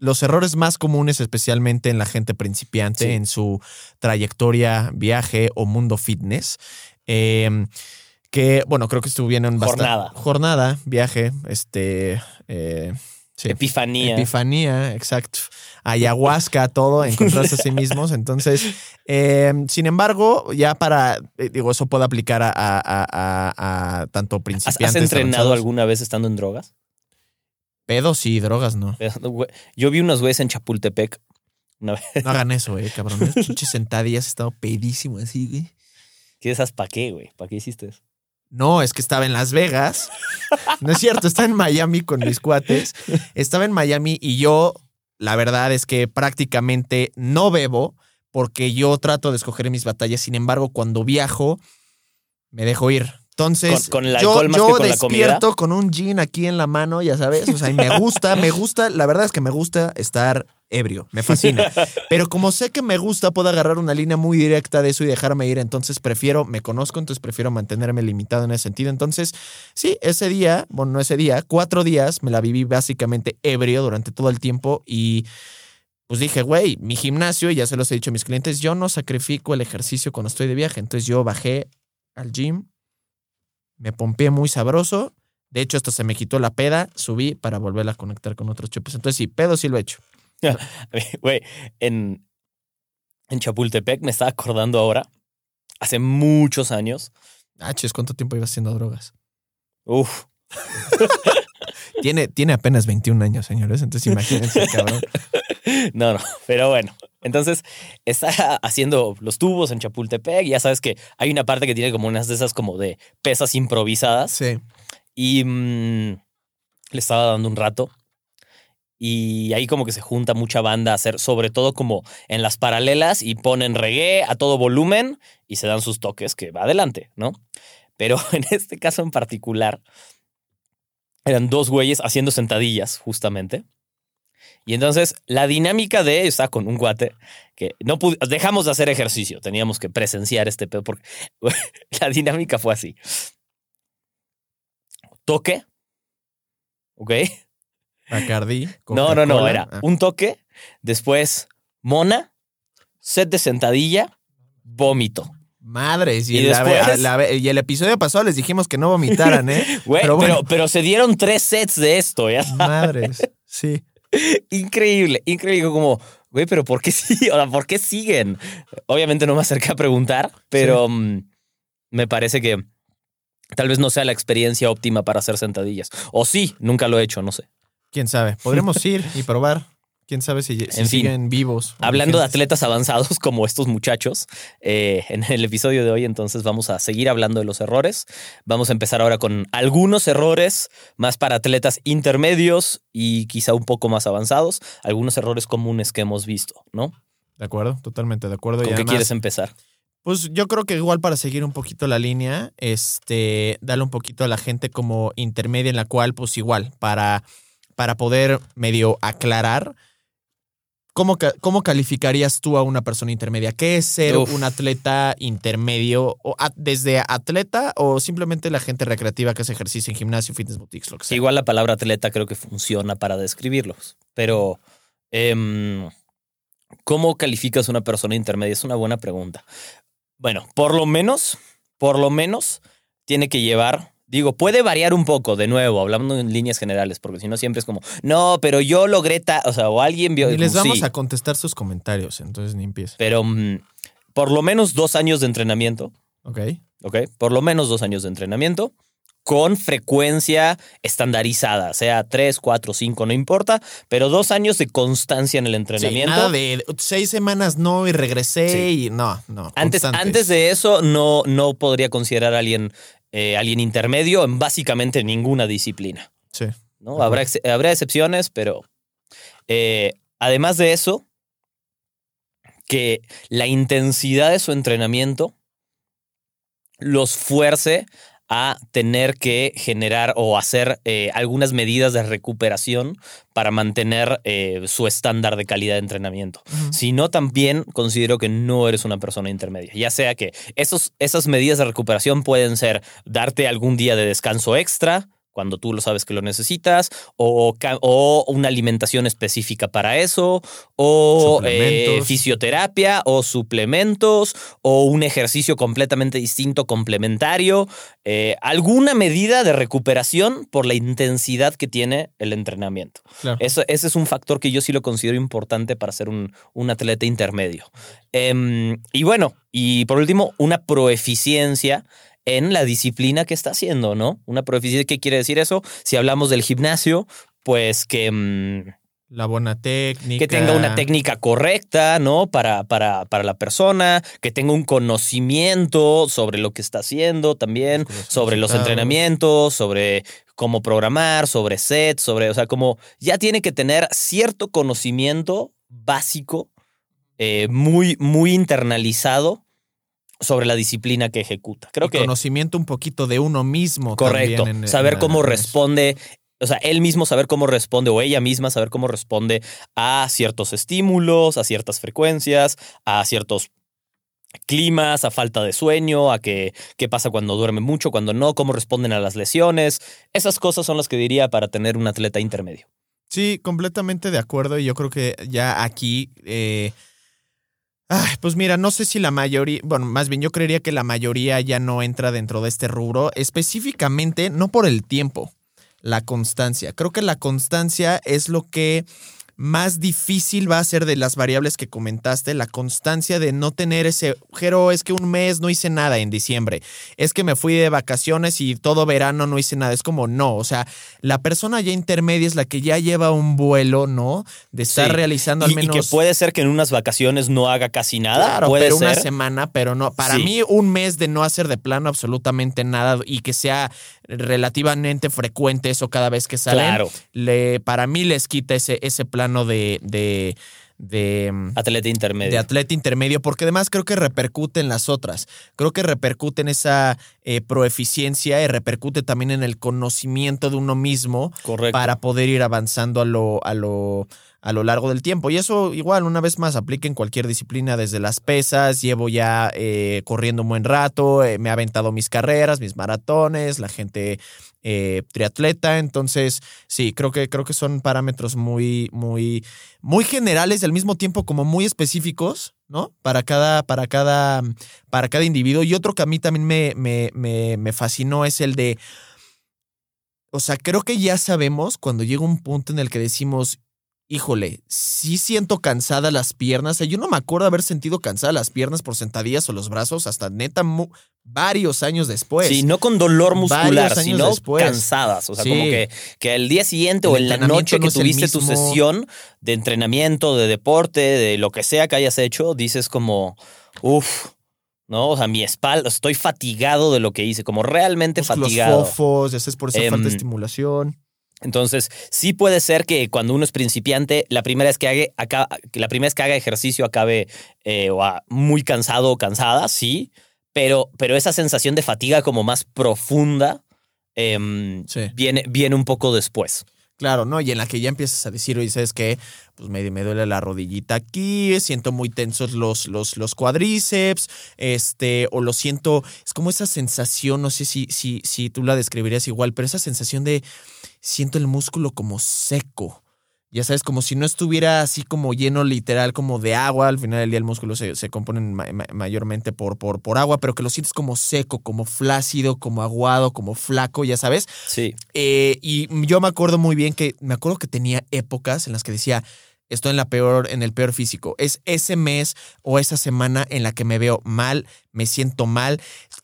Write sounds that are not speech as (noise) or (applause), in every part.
los errores más comunes, especialmente en la gente principiante Sí. en su trayectoria, viaje o mundo fitness. Eh, que, bueno, creo que estuvieron bastante. Jornada. Jornada, viaje, este. eh, sí. Epifanía. Epifanía, exacto. Ayahuasca, todo, (laughs) encontrarse a sí mismos. Entonces, eh, sin embargo, ya para, eh, digo, eso puede aplicar a, a- a- a- tanto ¿Has, principiantes. has entrenado alguna vez estando en drogas? Pedos y drogas, no. Yo vi unos güeyes en Chapultepec una vez. No hagan eso, eh, cabrón. Pinches sentadillas, he estado pedísimo así, güey. ¿Qué esas pa' qué, güey? ¿Para qué hiciste eso? No, es que estaba en Las Vegas. (laughs) No es cierto, estaba en Miami con mis cuates. Estaba en Miami y yo, la verdad es que prácticamente no bebo porque yo trato de escoger mis batallas. Sin embargo, cuando viajo, me dejo ir. Entonces, Con- con el yo, más yo que con la comida. despierto con un gin aquí en la mano, ya sabes. O sea, y me gusta, me gusta, la verdad es que me gusta estar ebrio, me fascina. Pero como sé que me gusta, puedo agarrar una línea muy directa de eso y dejarme ir. Entonces prefiero, me conozco, entonces prefiero mantenerme limitado en ese sentido. Entonces, sí, ese día, bueno, no ese día, cuatro días me la viví básicamente ebrio durante todo el tiempo y pues dije, güey, mi gimnasio, y ya se los he dicho a mis clientes, yo no sacrifico el ejercicio cuando estoy de viaje. Entonces yo bajé al gym, me pompeé muy sabroso. De hecho, hasta se me quitó la peda, subí para volverla a conectar con otros chupes. Entonces, sí, pedo sí lo he hecho. (laughs) Güey, en, en Chapultepec me estaba acordando ahora, hace muchos años. Ah, chis, ¿cuánto tiempo iba haciendo drogas? Uf, (laughs) Tiene, tiene apenas 21 años, señores. Entonces, imagínense, cabrón. (laughs) no, no, pero bueno. Entonces, está (laughs) haciendo los tubos en Chapultepec. y Ya sabes que hay una parte que tiene como unas de esas como de pesas improvisadas. Sí. Y mm, le estaba dando un rato. Y ahí como que se junta mucha banda a hacer, sobre todo como en las paralelas y ponen reggae a todo volumen y se dan sus toques que va adelante, ¿no? Pero (laughs) en este caso en particular, eran dos güeyes haciendo sentadillas, justamente. Y entonces la dinámica de está con un guate que no dejamos de hacer ejercicio, teníamos que presenciar este pedo porque (laughs) la dinámica fue así. Toque. ¿Ok? Bacardi. No, no, no, era Ah. un toque, después mona, set de sentadilla, vómito. Madres. Y, Y la- después- la- y el episodio pasado les dijimos que no vomitaran, ¿eh? (laughs) Pero pero, bueno. pero, se dieron tres sets de esto, ¿ya? Madres. Sí. Increíble, increíble. Como, güey, pero ¿por qué sí? O sea, ¿por qué siguen? Obviamente no me acerqué a preguntar, pero mm, me parece que tal vez no sea la experiencia óptima para hacer sentadillas. O sí, nunca lo he hecho, no sé. Quién sabe. Podremos (laughs) ir y probar. Quién sabe si, si En fin. siguen vivos. Hablando de atletas avanzados (laughs) como estos muchachos, eh, en el episodio de hoy entonces vamos a seguir hablando de los errores. Vamos a empezar ahora con algunos errores más para atletas intermedios y quizá un poco más avanzados, algunos errores comunes que hemos visto, ¿no? De acuerdo, totalmente de acuerdo. ¿Con y qué además, quieres empezar? Pues yo creo que igual para seguir un poquito la línea, este, darle un poquito a la gente como intermedia en la cual, pues igual, para, para poder medio aclarar, ¿cómo, ¿cómo calificarías tú a una persona intermedia? ¿Qué es ser Uf. un atleta intermedio? O a- ¿Desde atleta o simplemente la gente recreativa que hace ejercicio en gimnasio, fitness boutiques, lo que sea? Igual la palabra atleta creo que funciona para describirlos, pero em, ¿cómo calificas una persona intermedia? Es una buena pregunta. Bueno, por lo menos, por lo menos tiene que llevar, digo, puede variar un poco, de nuevo, hablando en líneas generales, porque si no siempre es como, no, pero yo logré, ta-", o sea, o alguien vio, Y les vamos "Sí", a contestar sus comentarios, entonces ni empieza. pero mm, por lo menos dos años de entrenamiento, Ok. ¿ok? Por lo menos dos años de entrenamiento con frecuencia estandarizada, sea tres, cuatro, cinco, no importa, pero dos años de constancia en el Sí, entrenamiento. nada de seis semanas no y regresé Sí. y no, no. Antes, constantes. antes de eso, no, no podría considerar a alguien, eh, alguien intermedio en básicamente ninguna disciplina. Sí. ¿no? Habrá, ex- habrá excepciones, pero eh, además de eso, que la intensidad de su entrenamiento los fuerce a tener que generar o hacer eh, algunas medidas de recuperación para mantener eh, su estándar de calidad de entrenamiento. Si no, también considero que no eres una persona intermedia. Ya sea que esos, esas medidas de recuperación pueden ser darte algún día de descanso extra cuando tú lo sabes que lo necesitas, o, o una alimentación específica para eso, o eh, fisioterapia, o suplementos, o un ejercicio completamente distinto, complementario, eh, alguna medida de recuperación por la intensidad que tiene el entrenamiento. Claro. Eso, ese es un factor que yo sí lo considero importante para ser un, un atleta intermedio. Em, y bueno, y por último, una proeficiencia en la disciplina que está haciendo, ¿no? Una proeficiencia, ¿qué quiere decir eso? Si hablamos del gimnasio, pues que... mm, La buena técnica. que tenga una técnica correcta, ¿no? Para, para, para la persona, que tenga un conocimiento sobre lo que está haciendo también, los sobre los entrenamientos, sobre cómo programar, sobre sets, sobre, o sea, como ya tiene que tener cierto conocimiento básico, eh, muy, muy internalizado sobre la disciplina que ejecuta. Creo Y que conocimiento un poquito de uno mismo. Correcto. en- saber en- cómo en responde. O sea, él mismo saber cómo responde o ella misma saber cómo responde a ciertos estímulos, a ciertas frecuencias, a ciertos climas, a falta de sueño, a que, qué pasa cuando duerme mucho, cuando no, cómo responden a las lesiones. Esas cosas son las que diría para tener un atleta intermedio. Sí, completamente de acuerdo. Y yo creo que ya aquí. eh, ay, pues mira, no sé si la mayoría. Bueno, más bien yo creería que la mayoría ya no entra dentro de este rubro. Específicamente, no por el tiempo, la constancia. Creo que la constancia es lo que más difícil va a ser de las variables que comentaste, la constancia de no tener ese, Jero, es que un mes no hice nada en diciembre, es que me fui de vacaciones y todo verano no hice nada, es como no, o sea, la persona ya intermedia es la que ya lleva un vuelo, ¿no? De estar Sí. realizando Y, al menos... y que puede ser que en unas vacaciones no haga casi nada. Claro, puede pero una ser. semana, pero no. Para Sí. mí, un mes de no hacer de plano absolutamente nada y que sea relativamente frecuente eso cada vez que salen, Claro. le, para mí les quita ese, ese plano de, de, de, Atleta intermedio. de atleta intermedio, porque además creo que repercute en las otras. Creo que repercute en esa eh, proeficiencia y repercute también en el conocimiento de uno mismo Correcto. para poder ir avanzando a lo, a lo, a lo largo del tiempo. Y eso igual, una vez más, aplica en cualquier disciplina, desde las pesas, llevo ya eh, corriendo un buen rato, eh, me ha aventado mis carreras, mis maratones, la gente eh, triatleta. Entonces, sí, creo que, creo que son parámetros muy, muy, muy generales y al mismo tiempo como muy específicos, ¿no? Para cada, para cada, para cada individuo. Y otro que a mí también me, me, me, me fascinó es el de. O sea, creo que ya sabemos cuando llega un punto en el que decimos, híjole, sí siento cansadas las piernas. O sea, yo no me acuerdo haber sentido cansadas las piernas por sentadillas o los brazos hasta neta varios años después. Sí, no con dolor muscular, sino después. cansadas. O sea, Sí. como que, que al día siguiente El o en la noche no que el tuviste tu sesión de entrenamiento, de deporte, de lo que sea que hayas hecho, dices como, uff, ¿no? O sea, mi espalda, estoy fatigado de lo que hice, como realmente músculos fatigado. fofos, ya sabes, por esa Em, falta de estimulación. Entonces, sí puede ser que cuando uno es principiante, la primera vez que haga, la primera vez que haga ejercicio acabe eh, o a- muy cansado o cansada, sí, pero, pero esa sensación de fatiga como más profunda em, Sí. viene, viene un poco después. Claro, ¿no? Y en la que ya empiezas a decir, oye, ¿sabes qué? Pues me, me duele la rodillita aquí, siento muy tensos los, los, los cuadríceps, este, o lo siento, es como esa sensación, no sé si, si, si tú la describirías igual, pero esa sensación de siento el músculo como seco. Ya sabes, como si no estuviera así como lleno literal como de agua. Al final del día el músculo se, se compone ma- ma- mayormente por, por, por agua, pero que lo sientes como seco, como flácido, como aguado, como flaco, ya sabes. Sí, Eh, y yo me acuerdo muy bien que me acuerdo que tenía épocas en las que decía estoy en la peor en el peor físico es ese mes o esa semana en la que me veo mal me siento mal,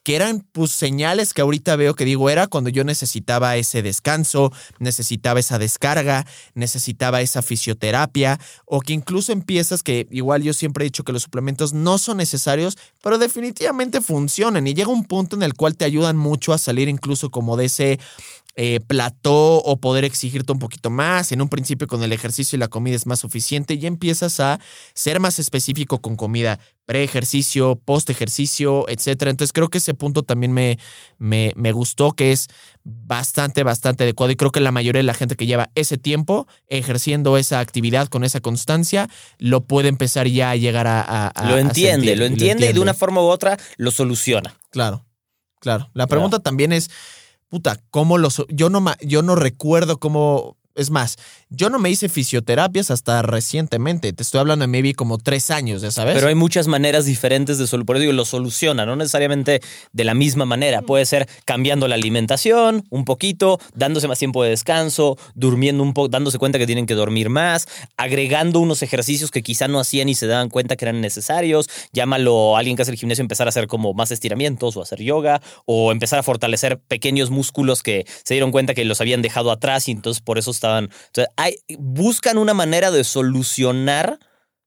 que eran pues señales que ahorita veo que digo, era cuando yo necesitaba ese descanso, necesitaba esa descarga, necesitaba esa fisioterapia, o que incluso empiezas que igual yo siempre he dicho que los suplementos no son necesarios, pero definitivamente funcionan y llega un punto en el cual te ayudan mucho a salir incluso como de ese eh, plató o poder exigirte un poquito más. En un principio con el ejercicio y la comida es más suficiente y empiezas a ser más específico con comida pre-ejercicio, post-ejercicio, etcétera. Entonces creo que ese punto también me, me, me, gustó, que es bastante, bastante adecuado y creo que la mayoría de la gente que lleva ese tiempo ejerciendo esa actividad con esa constancia, lo puede empezar ya a llegar a... lo, entiende, lo, entiende, y de una forma u otra lo soluciona. Claro, claro. La pregunta también es puta, ¿cómo los... Yo no, yo no recuerdo cómo es más, yo no me hice fisioterapias hasta recientemente. Te estoy hablando de maybe como tres años, ya sabes. Pero hay muchas maneras diferentes de solucionar. Por eso digo, lo soluciona, no necesariamente de la misma manera. Puede ser cambiando la alimentación un poquito, dándose más tiempo de descanso, durmiendo un poco, dándose cuenta que tienen que dormir más, agregando unos ejercicios que quizá no hacían y se daban cuenta que eran necesarios. Llámalo a alguien que hace el gimnasio, empezar a hacer como más estiramientos o hacer yoga, o empezar a fortalecer pequeños músculos que se dieron cuenta que los habían dejado atrás y entonces por eso está hay, buscan una manera de solucionar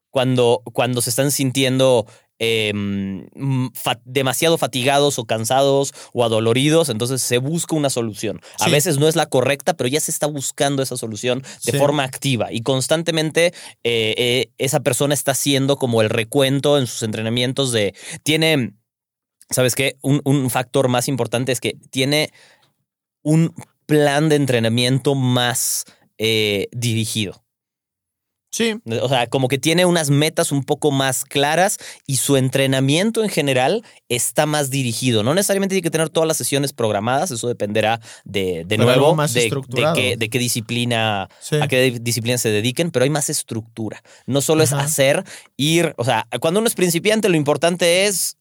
cuando, cuando se están sintiendo em, demasiado fatigados o cansados o adoloridos, entonces se busca una solución. A veces no es la correcta, pero ya se está buscando esa solución de forma activa y constantemente eh, eh, esa persona está haciendo como el recuento en sus entrenamientos de, tiene, ¿sabes qué? Un, un factor más importante es que tiene un plan de entrenamiento más eh, dirigido. Sí. O sea, como que tiene unas metas un poco más claras y su entrenamiento en general está más dirigido. No necesariamente tiene que tener todas las sesiones programadas, eso dependerá de, de nuevo más de, de, qué, disciplina, a qué disciplina se dediquen, pero hay más estructura. No solo es hacer, ir, o sea, cuando uno es principiante lo importante es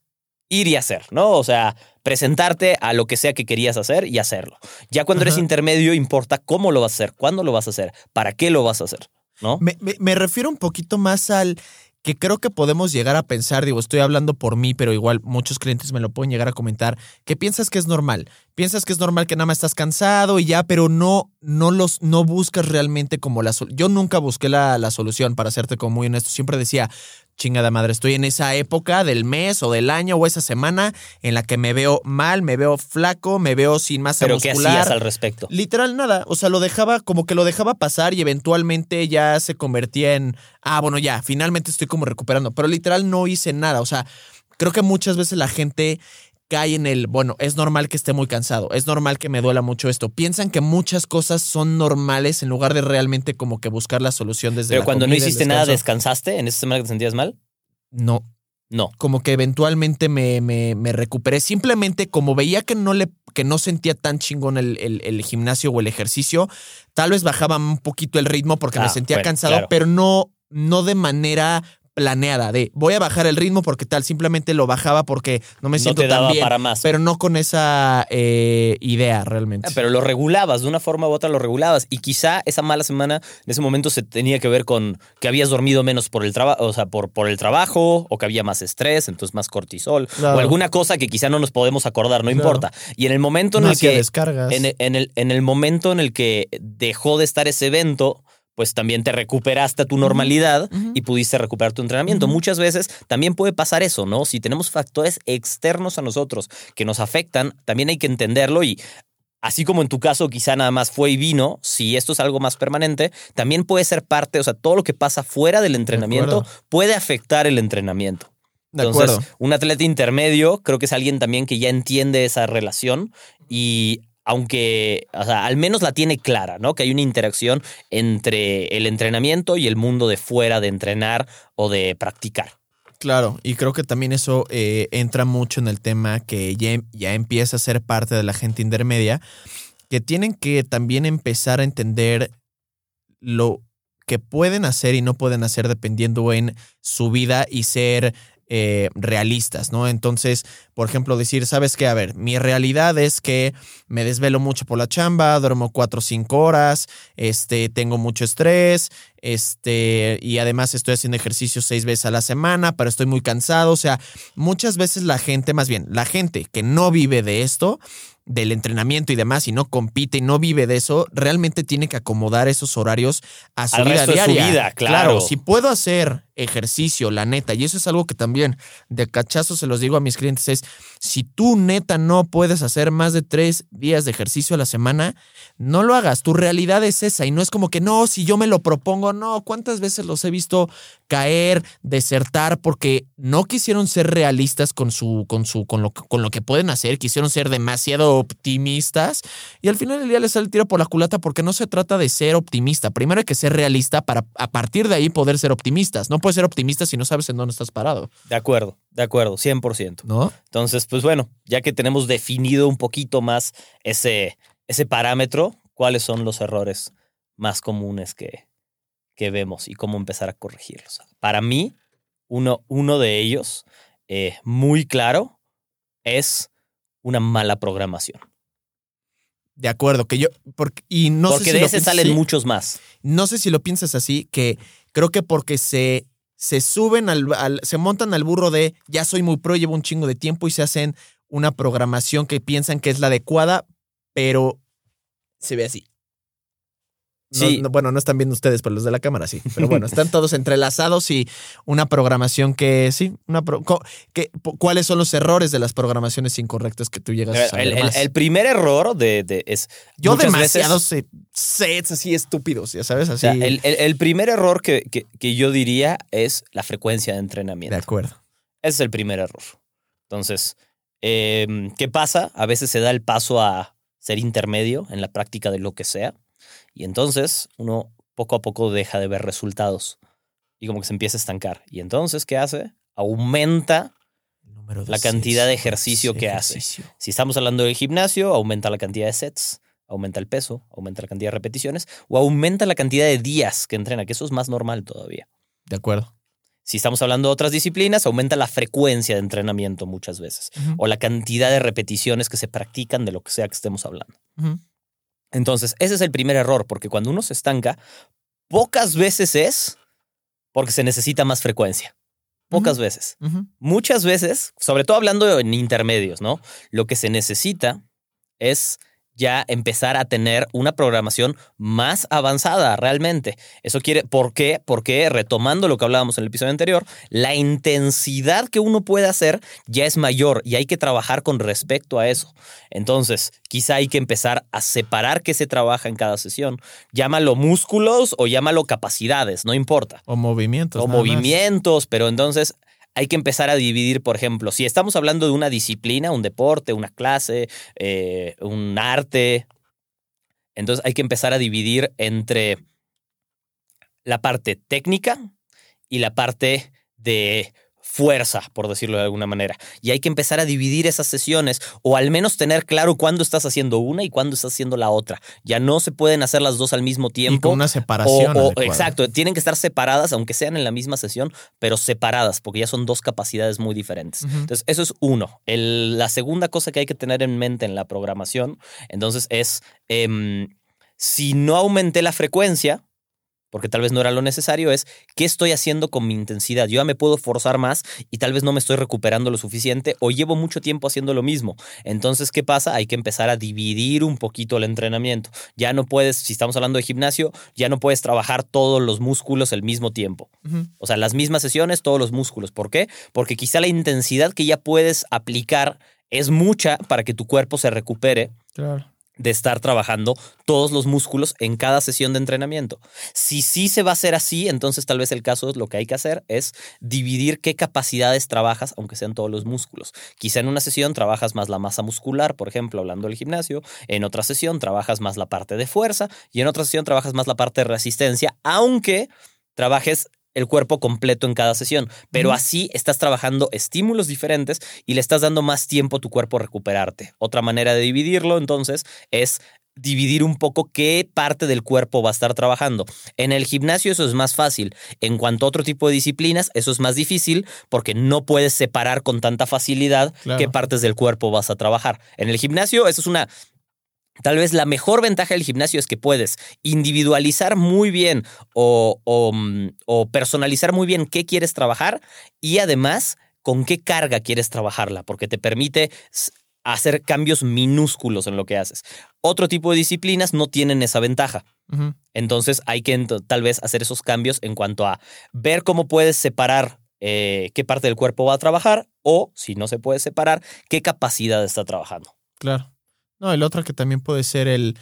ir y hacer, ¿no? O sea, presentarte a lo que sea que querías hacer y hacerlo. Ya cuando eres intermedio importa cómo lo vas a hacer, cuándo lo vas a hacer, para qué lo vas a hacer, ¿no? Me, me refiero un poquito más al que creo que podemos llegar a pensar, digo, estoy hablando por mí, pero igual muchos clientes me lo pueden llegar a comentar, que piensas que es normal. Piensas que es normal que nada más estás cansado y ya, pero no, no los, no buscas realmente como la solución. Yo nunca busqué la, la, solución, para serte como muy honesto. Siempre decía, chingada madre, estoy en esa época del mes o del año o esa semana en la que me veo mal, me veo flaco, me veo sin masa ¿Pero muscular. ¿Qué hacías al respecto? Literal nada, o sea, lo dejaba como que lo dejaba pasar y eventualmente ya se convertía en, ah, bueno, ya, finalmente estoy como recuperando, pero literal no hice nada, o sea, creo que muchas veces la gente cae en el, bueno, es normal que esté muy cansado, es normal que me duela mucho esto. Piensan que muchas cosas son normales en lugar de realmente como que buscar la solución desde Pero cuando no hiciste nada, ¿descansaste en esa semana que te sentías mal? No. No. Como que eventualmente me, me, me recuperé. Simplemente como veía que no le que no sentía tan chingón el, el, gimnasio o el ejercicio, tal vez bajaba un poquito el ritmo porque me ah, sentía cansado, pero no, no de manera planeada de voy a bajar el ritmo porque tal, simplemente lo bajaba porque no me siento tan bien, para más. pero no con esa eh, idea realmente. Ah, pero lo regulabas, de una forma u otra lo regulabas y quizá esa mala semana en ese momento se tenía que ver con que habías dormido menos por el trabajo, o sea, por, por el trabajo o que había más estrés, entonces más cortisol o alguna cosa que quizá no nos podemos acordar, no importa. Y en el momento en el que descargas. En, en, el, en el momento en el que dejó de estar ese evento, pues también te recuperaste a tu normalidad y pudiste recuperar tu entrenamiento. Muchas veces también puede pasar eso, ¿no? Si tenemos factores externos a nosotros que nos afectan, también hay que entenderlo y así como en tu caso quizá nada más fue y vino, si esto es algo más permanente, también puede ser parte, o sea, todo lo que pasa fuera del entrenamiento puede afectar el entrenamiento. Entonces, un atleta intermedio creo que es alguien también que ya entiende esa relación y aunque, o sea, al menos la tiene clara, ¿no? Que hay una interacción entre el entrenamiento y el mundo de fuera de entrenar o de practicar. Claro, y creo que también eso eh, entra mucho en el tema que ya, ya empieza a ser parte de la gente intermedia, que tienen que también empezar a entender lo que pueden hacer y no pueden hacer dependiendo en su vida y ser eh, realistas, ¿no? Entonces, por ejemplo, decir, ¿sabes qué? A ver, mi realidad es que me desvelo mucho por la chamba, duermo cuatro o cinco horas, este, tengo mucho estrés, Este, y además estoy haciendo ejercicio seis veces a la semana, pero estoy muy cansado. O sea, muchas veces la gente, más bien, la gente que no vive de esto, del entrenamiento y demás y no compite y no vive de eso, realmente tiene que acomodar esos horarios a su Al vida resto de su diaria. vida, claro. si puedo hacer ejercicio, la neta, y eso es algo que también de cachazo se los digo a mis clientes, es si tú neta no puedes hacer más de tres días de ejercicio a la semana, no lo hagas. Tu realidad es esa y no es como que no, si yo me lo propongo, no. ¿Cuántas veces los he visto caer, desertar porque no quisieron ser realistas con su, con su, con lo, con lo que pueden hacer, quisieron ser demasiado optimistas y al final del día les sale el tiro por la culata porque no se trata de ser optimista. Primero hay que ser realista para a partir de ahí poder ser optimistas. No puedes ser optimista si no sabes en dónde estás parado, De acuerdo, de acuerdo, 100%. ¿no? Entonces, pues bueno, ya que tenemos definido un poquito más ese, ese parámetro, ¿cuáles son los errores más comunes que, que vemos y cómo empezar a corregirlos? Para mí, uno, uno de ellos, eh, muy claro, es una mala programación. De acuerdo, que yo porque y no Porque sé si de ese salen así. muchos más. No sé si lo piensas así, que creo que porque se, se suben al, se montan al burro de ya soy muy pro, llevo un chingo de tiempo y se hacen una programación que piensan que es la adecuada, pero se ve así. No- Sí. no- bueno, no están viendo ustedes, pero los de la cámara sí. Pero bueno, están (laughs) todos entrelazados y una programación que sí, una pro- que, ¿cuáles son los errores de las programaciones incorrectas que tú llegas a saber El, el- más? el primer error de, de- es. Yo veces- demasiados eh, sets así estúpidos, ya sabes, o así. sea, el, el- primer error que, que- que yo diría es la frecuencia de de entrenamiento. acuerdo. Ese es el primer error. Entonces, em, ¿qué pasa? A veces se da el paso a ser intermedio en la práctica de lo que sea. Y entonces uno poco a poco deja de ver resultados y como que se empieza a estancar. Y entonces, ¿qué hace? Aumenta. Número La cantidad de ejercicio que hace. Si estamos hablando del gimnasio, aumenta la cantidad de sets, aumenta el peso, aumenta la cantidad de repeticiones o aumenta la cantidad de días que entrena, que eso es más normal todavía. De acuerdo. Si estamos hablando de otras disciplinas, aumenta la frecuencia de entrenamiento muchas veces o la cantidad de repeticiones que se practican de lo que sea que estemos hablando. Entonces, ese es el primer error, porque cuando uno se estanca, pocas veces es porque se necesita más frecuencia. Pocas veces. Muchas veces, sobre todo hablando en intermedios, ¿no? Lo que se necesita es ya empezar a tener una programación más avanzada realmente. Eso quiere, ¿por qué? Porque retomando lo que hablábamos en el episodio anterior, la intensidad que uno puede hacer ya es mayor y hay que trabajar con respecto a eso. Entonces, quizá hay que empezar a separar qué se trabaja en cada sesión. Llámalo músculos o llámalo capacidades, no importa O movimientos. o más. movimientos, pero entonces hay que empezar a dividir, por ejemplo, si estamos hablando de una disciplina, un deporte, una clase, eh, un arte, entonces hay que empezar a dividir entre la parte técnica y la parte de fuerza, por decirlo de alguna manera. Y hay que empezar a dividir esas sesiones o al menos tener claro cuándo estás haciendo una y cuándo estás haciendo la otra. Ya no se pueden hacer las dos al mismo Y tiempo. con una separación. o- exacto, tienen que estar separadas, aunque sean en la misma sesión, pero separadas, porque ya son dos capacidades muy diferentes. Entonces, eso es uno. El- la segunda cosa que hay que tener en mente en la programación, entonces, es em, si no aumenté la frecuencia, porque tal vez no era lo necesario, es qué estoy haciendo con mi intensidad. Yo ya me puedo forzar más y tal vez no me estoy recuperando lo suficiente o llevo mucho tiempo haciendo lo mismo. Entonces, ¿qué pasa? Hay que empezar a dividir un poquito el entrenamiento. Ya no puedes, si estamos hablando de gimnasio, ya no puedes trabajar todos los músculos al mismo tiempo. O sea, las mismas sesiones, todos los músculos. ¿Por qué? Porque quizá la intensidad que ya puedes aplicar es mucha para que tu cuerpo se recupere Claro. De estar trabajando todos los músculos en cada sesión de entrenamiento. Si sí se va a hacer así, entonces tal vez el caso es lo que hay que hacer es dividir qué capacidades trabajas, aunque sean todos los músculos. Quizá en una sesión trabajas más la masa muscular, por ejemplo, hablando del gimnasio, en otra sesión trabajas más la parte de fuerza y en otra sesión trabajas más la parte de resistencia, aunque trabajes el cuerpo completo en cada sesión, pero así estás trabajando estímulos diferentes y le estás dando más tiempo a tu cuerpo a recuperarte. Otra manera de dividirlo entonces es dividir un poco qué parte del cuerpo va a estar trabajando. En el gimnasio eso es más fácil. En cuanto a otro tipo de disciplinas, eso es más difícil porque no puedes separar con tanta facilidad Claro. qué partes del cuerpo vas a trabajar. En el gimnasio eso es una Tal vez la mejor ventaja del gimnasio es que puedes individualizar muy bien o, o, mm, o personalizar muy bien qué quieres trabajar y además con qué carga quieres trabajarla, porque te permite hacer cambios minúsculos en lo que haces. Otro tipo de disciplinas no tienen esa ventaja. Entonces hay que tal vez hacer esos cambios en cuanto a ver cómo puedes separar eh, qué parte del cuerpo va a trabajar o, si no se puede separar, qué capacidad está trabajando. Claro. No, el otro que también puede ser el,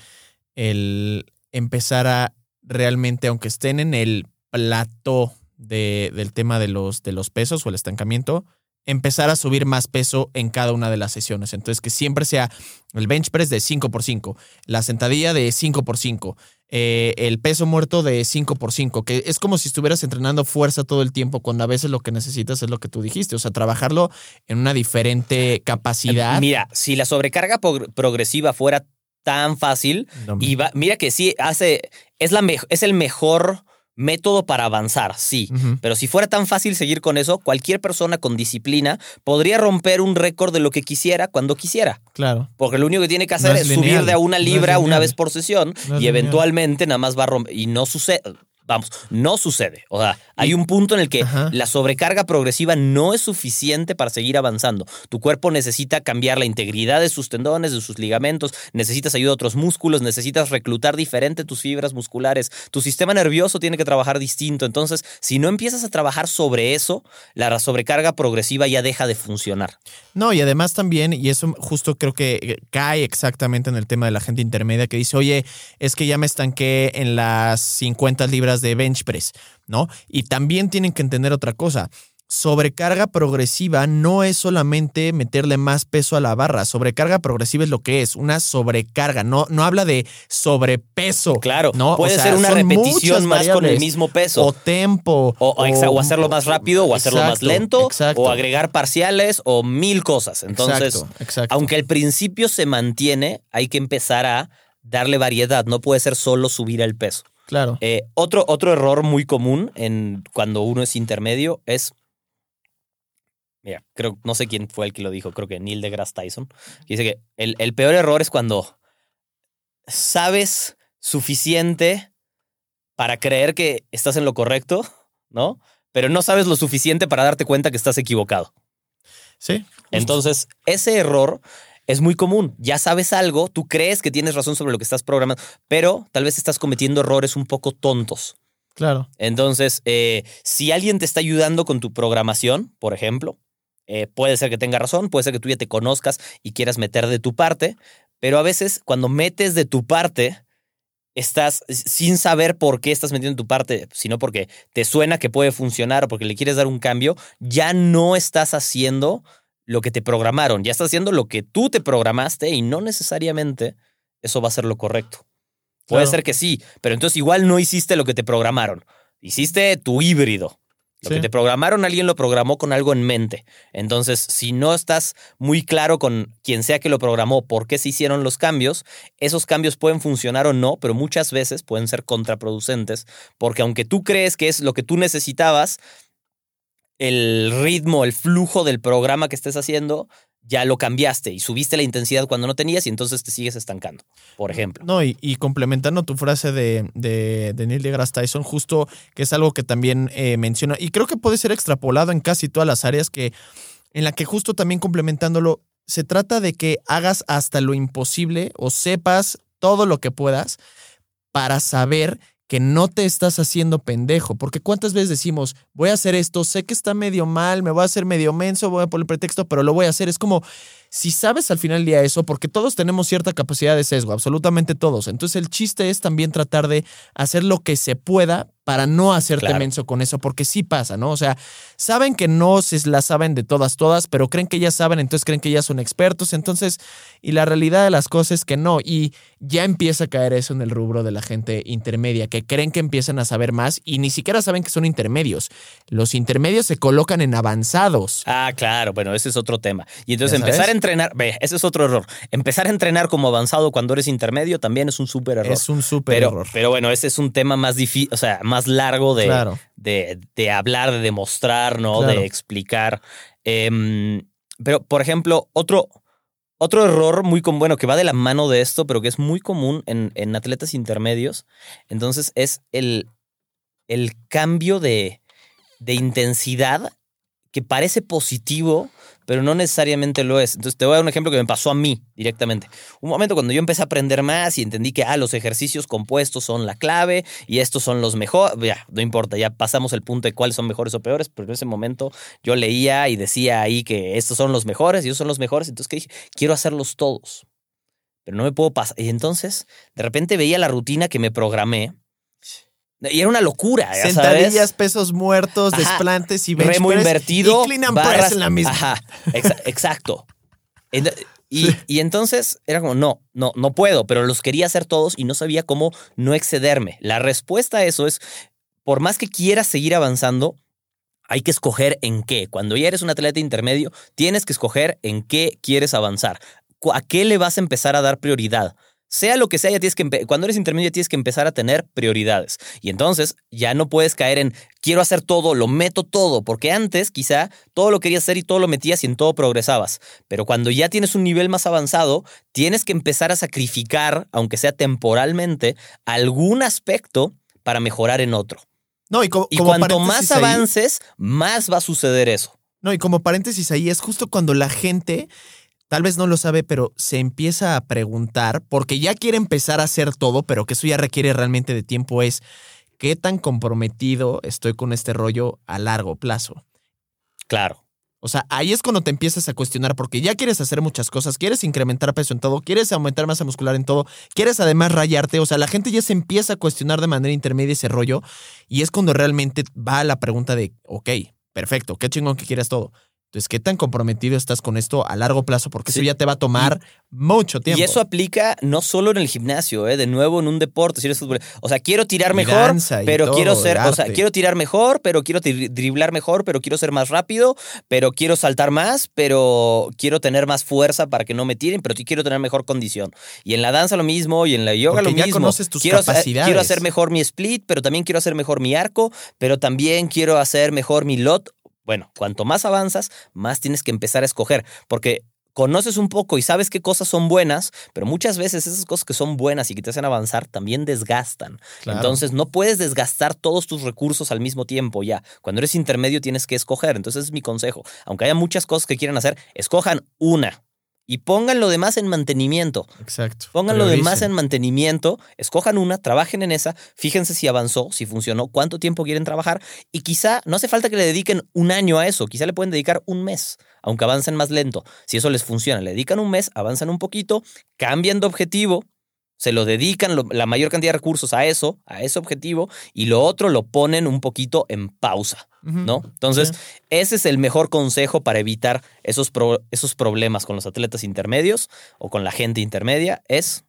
el empezar a realmente, aunque estén en el plató de, del tema de los, de los pesos o el estancamiento, empezar a subir más peso en cada una de las sesiones. Entonces, que siempre sea el bench press de 5x5, la sentadilla de 5x5, eh, el peso muerto de 5x5, que es como si estuvieras entrenando fuerza todo el tiempo, cuando a veces lo que necesitas es lo que tú dijiste, o sea, trabajarlo en una diferente capacidad. Mira, si la sobrecarga progresiva fuera tan fácil, No, y va- mira que sí hace, es, la es el mejor método para avanzar, sí. Pero si fuera tan fácil seguir con eso, cualquier persona con disciplina podría romper un récord de lo que quisiera cuando quisiera. Claro. Porque lo único que tiene que hacer No es, es subir de a una no libra una vez por sesión No y lineal. eventualmente nada más va a romper. Y no sucede. Vamos, no sucede. O sea, hay un punto en el que Ajá. la sobrecarga progresiva no es suficiente para seguir avanzando. Tu cuerpo necesita cambiar la integridad de sus tendones, de sus ligamentos, necesitas ayuda a otros músculos, necesitas reclutar diferente tus fibras musculares. Tu sistema nervioso tiene que trabajar distinto. Entonces, si no empiezas a trabajar sobre eso, la sobrecarga progresiva ya deja de funcionar. No, y además también, y eso justo creo que eh, cae exactamente en el tema de la gente intermedia que dice, oye, es que ya me estanqué en las 50 libras de bench press, ¿no? Y también tienen que entender otra cosa. Sobrecarga progresiva no es solamente meterle más peso a la barra. Sobrecarga progresiva es lo que es, una sobrecarga. No, no habla de sobrepeso. Claro, ¿no? O puede sea, ser una repetición más con el mismo peso. O tempo. O, o exa- o hacerlo más rápido, o hacerlo más lento, exacto. o agregar parciales, o mil cosas. Entonces, Exacto, aunque al principio se mantiene, hay que empezar a darle variedad. No puede ser solo subir el peso. Claro. Eh, otro, otro error muy común en cuando uno es intermedio es. Mira, creo, no sé quién fue el que lo dijo, creo que Neil deGrasse Tyson. que dice que el, el peor error es cuando sabes suficiente para creer que estás en lo correcto, ¿no? Pero no sabes lo suficiente para darte cuenta que estás equivocado. Sí. justo. Entonces, ese error es muy común. Ya sabes algo, tú crees que tienes razón sobre lo que estás programando, pero tal vez estás cometiendo errores un poco tontos. Claro. Entonces, eh, si alguien te está ayudando con tu programación, por ejemplo, eh, puede ser que tenga razón, puede ser que tú ya te conozcas y quieras meter de tu parte, pero a veces cuando metes de tu parte, estás sin saber por qué estás metiendo tu parte, sino porque te suena que puede funcionar o porque le quieres dar un cambio, ya no estás haciendo lo que te programaron, ya estás haciendo lo que tú te programaste y no necesariamente eso va a ser lo correcto. Puede Claro. ser que sí, pero entonces igual no hiciste lo que te programaron. Hiciste tu híbrido. Lo Sí. que te programaron, alguien lo programó con algo en mente. Entonces, si no estás muy claro con quien sea que lo programó, por qué se hicieron los cambios, esos cambios pueden funcionar o no, pero muchas veces pueden ser contraproducentes, porque aunque tú crees que es lo que tú necesitabas, el ritmo, el flujo del programa que estés haciendo, ya lo cambiaste y subiste la intensidad cuando no tenías y entonces te sigues estancando, por ejemplo. No, y, y complementando tu frase de, de, de Neil deGrasse Tyson, justo que es algo que también eh, menciona, y creo que puede ser extrapolado en casi todas las áreas que, en la que justo también complementándolo, se trata de que hagas hasta lo imposible o sepas todo lo que puedas para saber que no te estás haciendo pendejo. Porque cuántas veces decimos, voy a hacer esto, sé que está medio mal, me voy a hacer medio menso, voy a poner pretexto, pero lo voy a hacer. Es como, si sabes al final del día eso, porque todos tenemos cierta capacidad de sesgo, absolutamente todos. Entonces el chiste es también tratar de hacer lo que se pueda para no hacerte Claro. menso con eso, porque sí pasa, ¿no? O sea, saben que no se la saben de todas, todas, pero creen que ya saben, entonces creen que ya son expertos, entonces, y la realidad de las cosas es que no, y ya empieza a caer eso en el rubro de la gente intermedia, que creen que empiezan a saber más y ni siquiera saben que son intermedios. Los intermedios se colocan en avanzados. Ah, claro, bueno, ese es otro tema. Y entonces ¿Ya empezar a entrenar, ve, ese es otro error. Empezar a entrenar como avanzado cuando eres intermedio también es un súper error. Es un súper error. pero bueno, ese es un tema más difícil, o sea, más largo de, Claro. de, de hablar, de demostrar, ¿no? Claro. De explicar. Em, pero, por ejemplo, otro, Otro error muy común, bueno, que va de la mano de esto, pero que es muy común en, en atletas intermedios, entonces es el, el cambio de, de intensidad que parece positivo, pero no necesariamente lo es. Entonces te voy a dar un ejemplo que me pasó a mí directamente. Un momento cuando yo empecé a aprender más y entendí que ah, los ejercicios compuestos son la clave y estos son los mejores, ya, no importa, ya pasamos el punto de cuáles son mejores o peores, pero en ese momento yo leía y decía ahí que estos son los mejores y estos son los mejores, entonces que dije, quiero hacerlos todos, pero no me puedo pasar. Y entonces de repente veía la rutina que me programé y era una locura, ya Sentadillas, sabes. pesos muertos, Ajá. desplantes y bench Remo press invertido. Y clean and barras- press en la misma. Ajá, exa- exacto. Y, y entonces era como, no, no, no puedo, pero los quería hacer todos y no sabía cómo no excederme. La respuesta a eso es, por más que quieras seguir avanzando, hay que escoger en qué. Cuando ya eres un atleta intermedio, tienes que escoger en qué quieres avanzar. ¿A qué le vas a empezar a dar prioridad? Sea lo que sea, ya tienes que cuando eres intermedio tienes que empezar a tener prioridades. Y entonces ya no puedes caer en quiero hacer todo, lo meto todo, porque antes quizá todo lo querías hacer y todo lo metías y en todo progresabas. Pero cuando ya tienes un nivel más avanzado, tienes que empezar a sacrificar, aunque sea temporalmente, algún aspecto para mejorar en otro. No, y, co- Y como cuanto más ahí- avances, más va a suceder eso. No, y como paréntesis ahí, es justo cuando la gente, tal vez no lo sabe, pero se empieza a preguntar, porque ya quiere empezar a hacer todo, pero que eso ya requiere realmente de tiempo, es qué tan comprometido estoy con este rollo a largo plazo. Claro. O sea, ahí es cuando te empiezas a cuestionar porque ya quieres hacer muchas cosas, quieres incrementar peso en todo, quieres aumentar masa muscular en todo, quieres además rayarte, o sea, la gente ya se empieza a cuestionar de manera intermedia ese rollo y es cuando realmente va la pregunta de, ok, perfecto, qué chingón que quieras todo. Entonces, ¿qué tan comprometido estás con esto a largo plazo? Porque Sí. eso ya te va a tomar mucho tiempo. Y eso aplica no solo en el gimnasio, ¿eh? de nuevo en un deporte, si eres. O sea, quiero tirar mejor, pero todo, quiero ser, o sea, quiero tirar mejor, pero quiero driblar mejor, pero quiero ser más rápido, pero quiero saltar más, pero quiero tener más fuerza para que no me tiren, pero sí quiero tener mejor condición. Y en la danza lo mismo, y en la yoga Porque lo ya mismo. conoces tus quiero, hacer- capacidades. quiero hacer mejor mi split, pero también quiero hacer mejor mi arco, pero también quiero hacer mejor mi lot. Bueno, cuanto más avanzas, más tienes que empezar a escoger, porque conoces un poco y sabes qué cosas son buenas, pero muchas veces esas cosas que son buenas y que te hacen avanzar también desgastan. Claro. Entonces no puedes desgastar todos tus recursos al mismo tiempo ya. Cuando eres intermedio tienes que escoger. Entonces es mi consejo. Aunque haya muchas cosas que quieran hacer, escojan una y pongan lo demás en mantenimiento. Exacto. Pongan lo demás en mantenimiento, escojan una, trabajen en esa, fíjense si avanzó, si funcionó, cuánto tiempo quieren trabajar y quizá no hace falta que le dediquen un año a eso, quizá le pueden dedicar un mes, aunque avancen más lento. Si eso les funciona, le dedican un mes, avanzan un poquito, cambian de objetivo, se lo dedican lo- la mayor cantidad de recursos a eso, a ese objetivo y lo otro lo ponen un poquito en pausa. ¿no? Entonces, Sí. ese es el mejor consejo para evitar esos, pro- esos problemas con los atletas intermedios o con la gente intermedia, es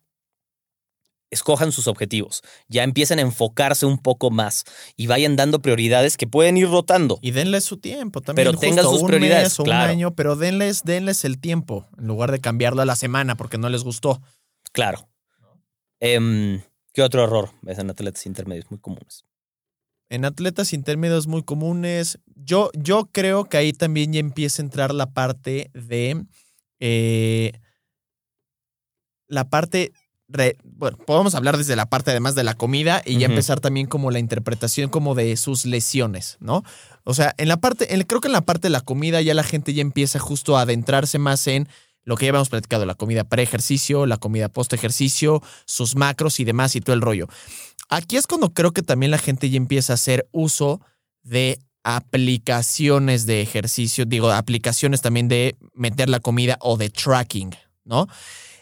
escojan sus objetivos, ya empiecen a enfocarse un poco más y vayan dando prioridades que pueden ir rotando. Y denles su tiempo también. Pero tengan sus un prioridades, mes o claro. un año, pero denles, denles el tiempo en lugar de cambiarlo a la semana porque no les gustó. Claro. Em, ¿Qué otro error ves en atletas intermedios muy comunes? En atletas intermedios muy comunes, yo, yo creo que ahí también ya empieza a entrar la parte de eh, la parte bueno, podemos hablar desde la parte además de la comida y ya empezar también como la interpretación como de sus lesiones, ¿no? O sea, en la parte, en- creo que en la parte de la comida ya la gente ya empieza justo a adentrarse más en lo que ya habíamos platicado, la comida pre-ejercicio, la comida post-ejercicio, sus macros y demás y todo el rollo. Aquí es cuando creo que también la gente ya empieza a hacer uso de aplicaciones de ejercicio, digo, aplicaciones también de meter la comida o de tracking, ¿no?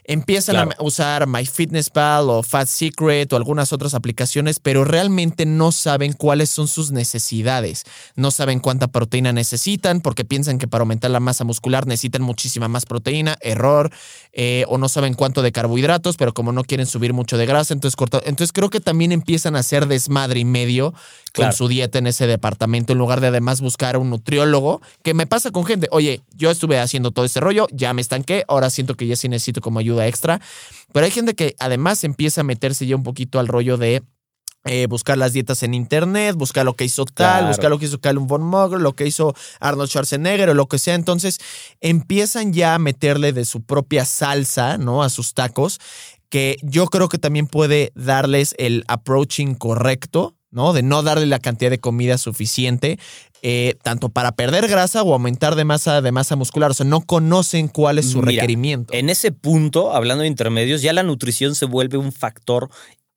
Empiezan Claro. a usar MyFitnessPal o Fat Secret o algunas otras aplicaciones, pero realmente no saben cuáles son sus necesidades. No saben cuánta proteína necesitan porque piensan que para aumentar la masa muscular necesitan muchísima más proteína. Error. Eh, o no saben cuánto de carbohidratos, pero como no quieren subir mucho de grasa, entonces corta. Entonces creo que también empiezan a hacer desmadre y medio con Claro. su dieta en ese departamento en lugar de además buscar un nutriólogo, que me pasa con gente. Oye, yo estuve haciendo todo este rollo, ya me estanqué, ahora siento que ya sí necesito como ayuda extra. Pero hay gente que además empieza a meterse ya un poquito al rollo de eh, buscar las dietas en internet, buscar lo que hizo tal, Claro. buscar lo que hizo Callum von Mogel, lo que hizo Arnold Schwarzenegger o lo que sea. Entonces empiezan ya a meterle de su propia salsa, ¿no? A sus tacos, que yo creo que también puede darles el approaching correcto, ¿no? De no darle la cantidad de comida suficiente, eh, tanto para perder grasa o aumentar de masa, de masa muscular. O sea, no conocen cuál es su Mira, requerimiento. En ese punto, hablando de intermedios, ya la nutrición se vuelve un factor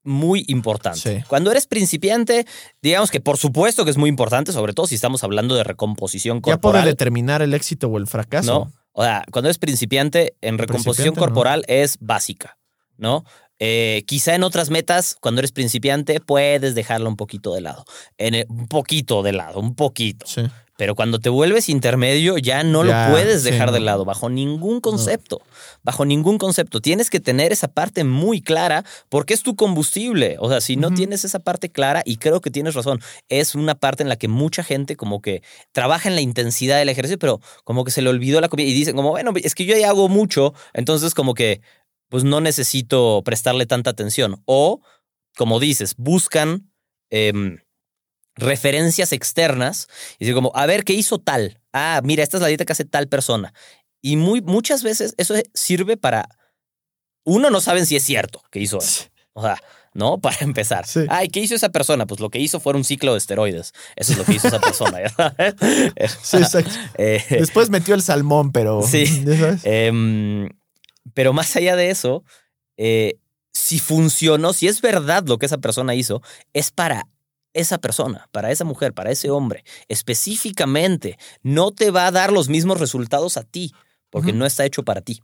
muy importante. Sí. Cuando eres principiante, digamos que por supuesto que es muy importante, sobre todo si estamos hablando de recomposición ya puede corporal. determinar el éxito o el fracaso. ¿no? O sea, cuando eres principiante, en recomposición Principiante, ¿no? corporal es básica, ¿no? Eh, quizá en otras metas, cuando eres principiante, puedes dejarla un poquito de lado. En el- un poquito de lado, un poquito. Sí. Pero cuando te vuelves intermedio, ya no Ya, lo puedes sí, dejar de lado, bajo ningún concepto. Bajo ningún concepto. Tienes que tener esa parte muy clara porque es tu combustible. O sea, si no tienes esa parte clara, y creo que tienes razón, es una parte en la que mucha gente como que trabaja en la intensidad del ejercicio, pero como que se le olvidó la comida y dicen como, bueno, es que yo ya hago mucho, entonces como que pues no necesito prestarle tanta atención. O, como dices, buscan... em, referencias externas y decir como, a ver, ¿qué hizo tal? Ah, mira, esta es la dieta que hace tal persona. Y muy, muchas veces eso sirve para, uno, no saben si es cierto que hizo eso. O sea, ¿no? (laughs) Para empezar. Sí. Ay, ¿qué hizo esa persona? Pues lo que hizo fue un ciclo de esteroides. Eso es lo que hizo esa persona. (laughs) Sí, exacto. (laughs) Eh, Después metió el salmón, pero. Sí. Pero más allá de eso, eh, si funcionó, si es verdad lo que esa persona hizo, es para esa persona, para esa mujer, para ese hombre. Específicamente, no te va a dar los mismos resultados a ti, porque no está hecho para ti.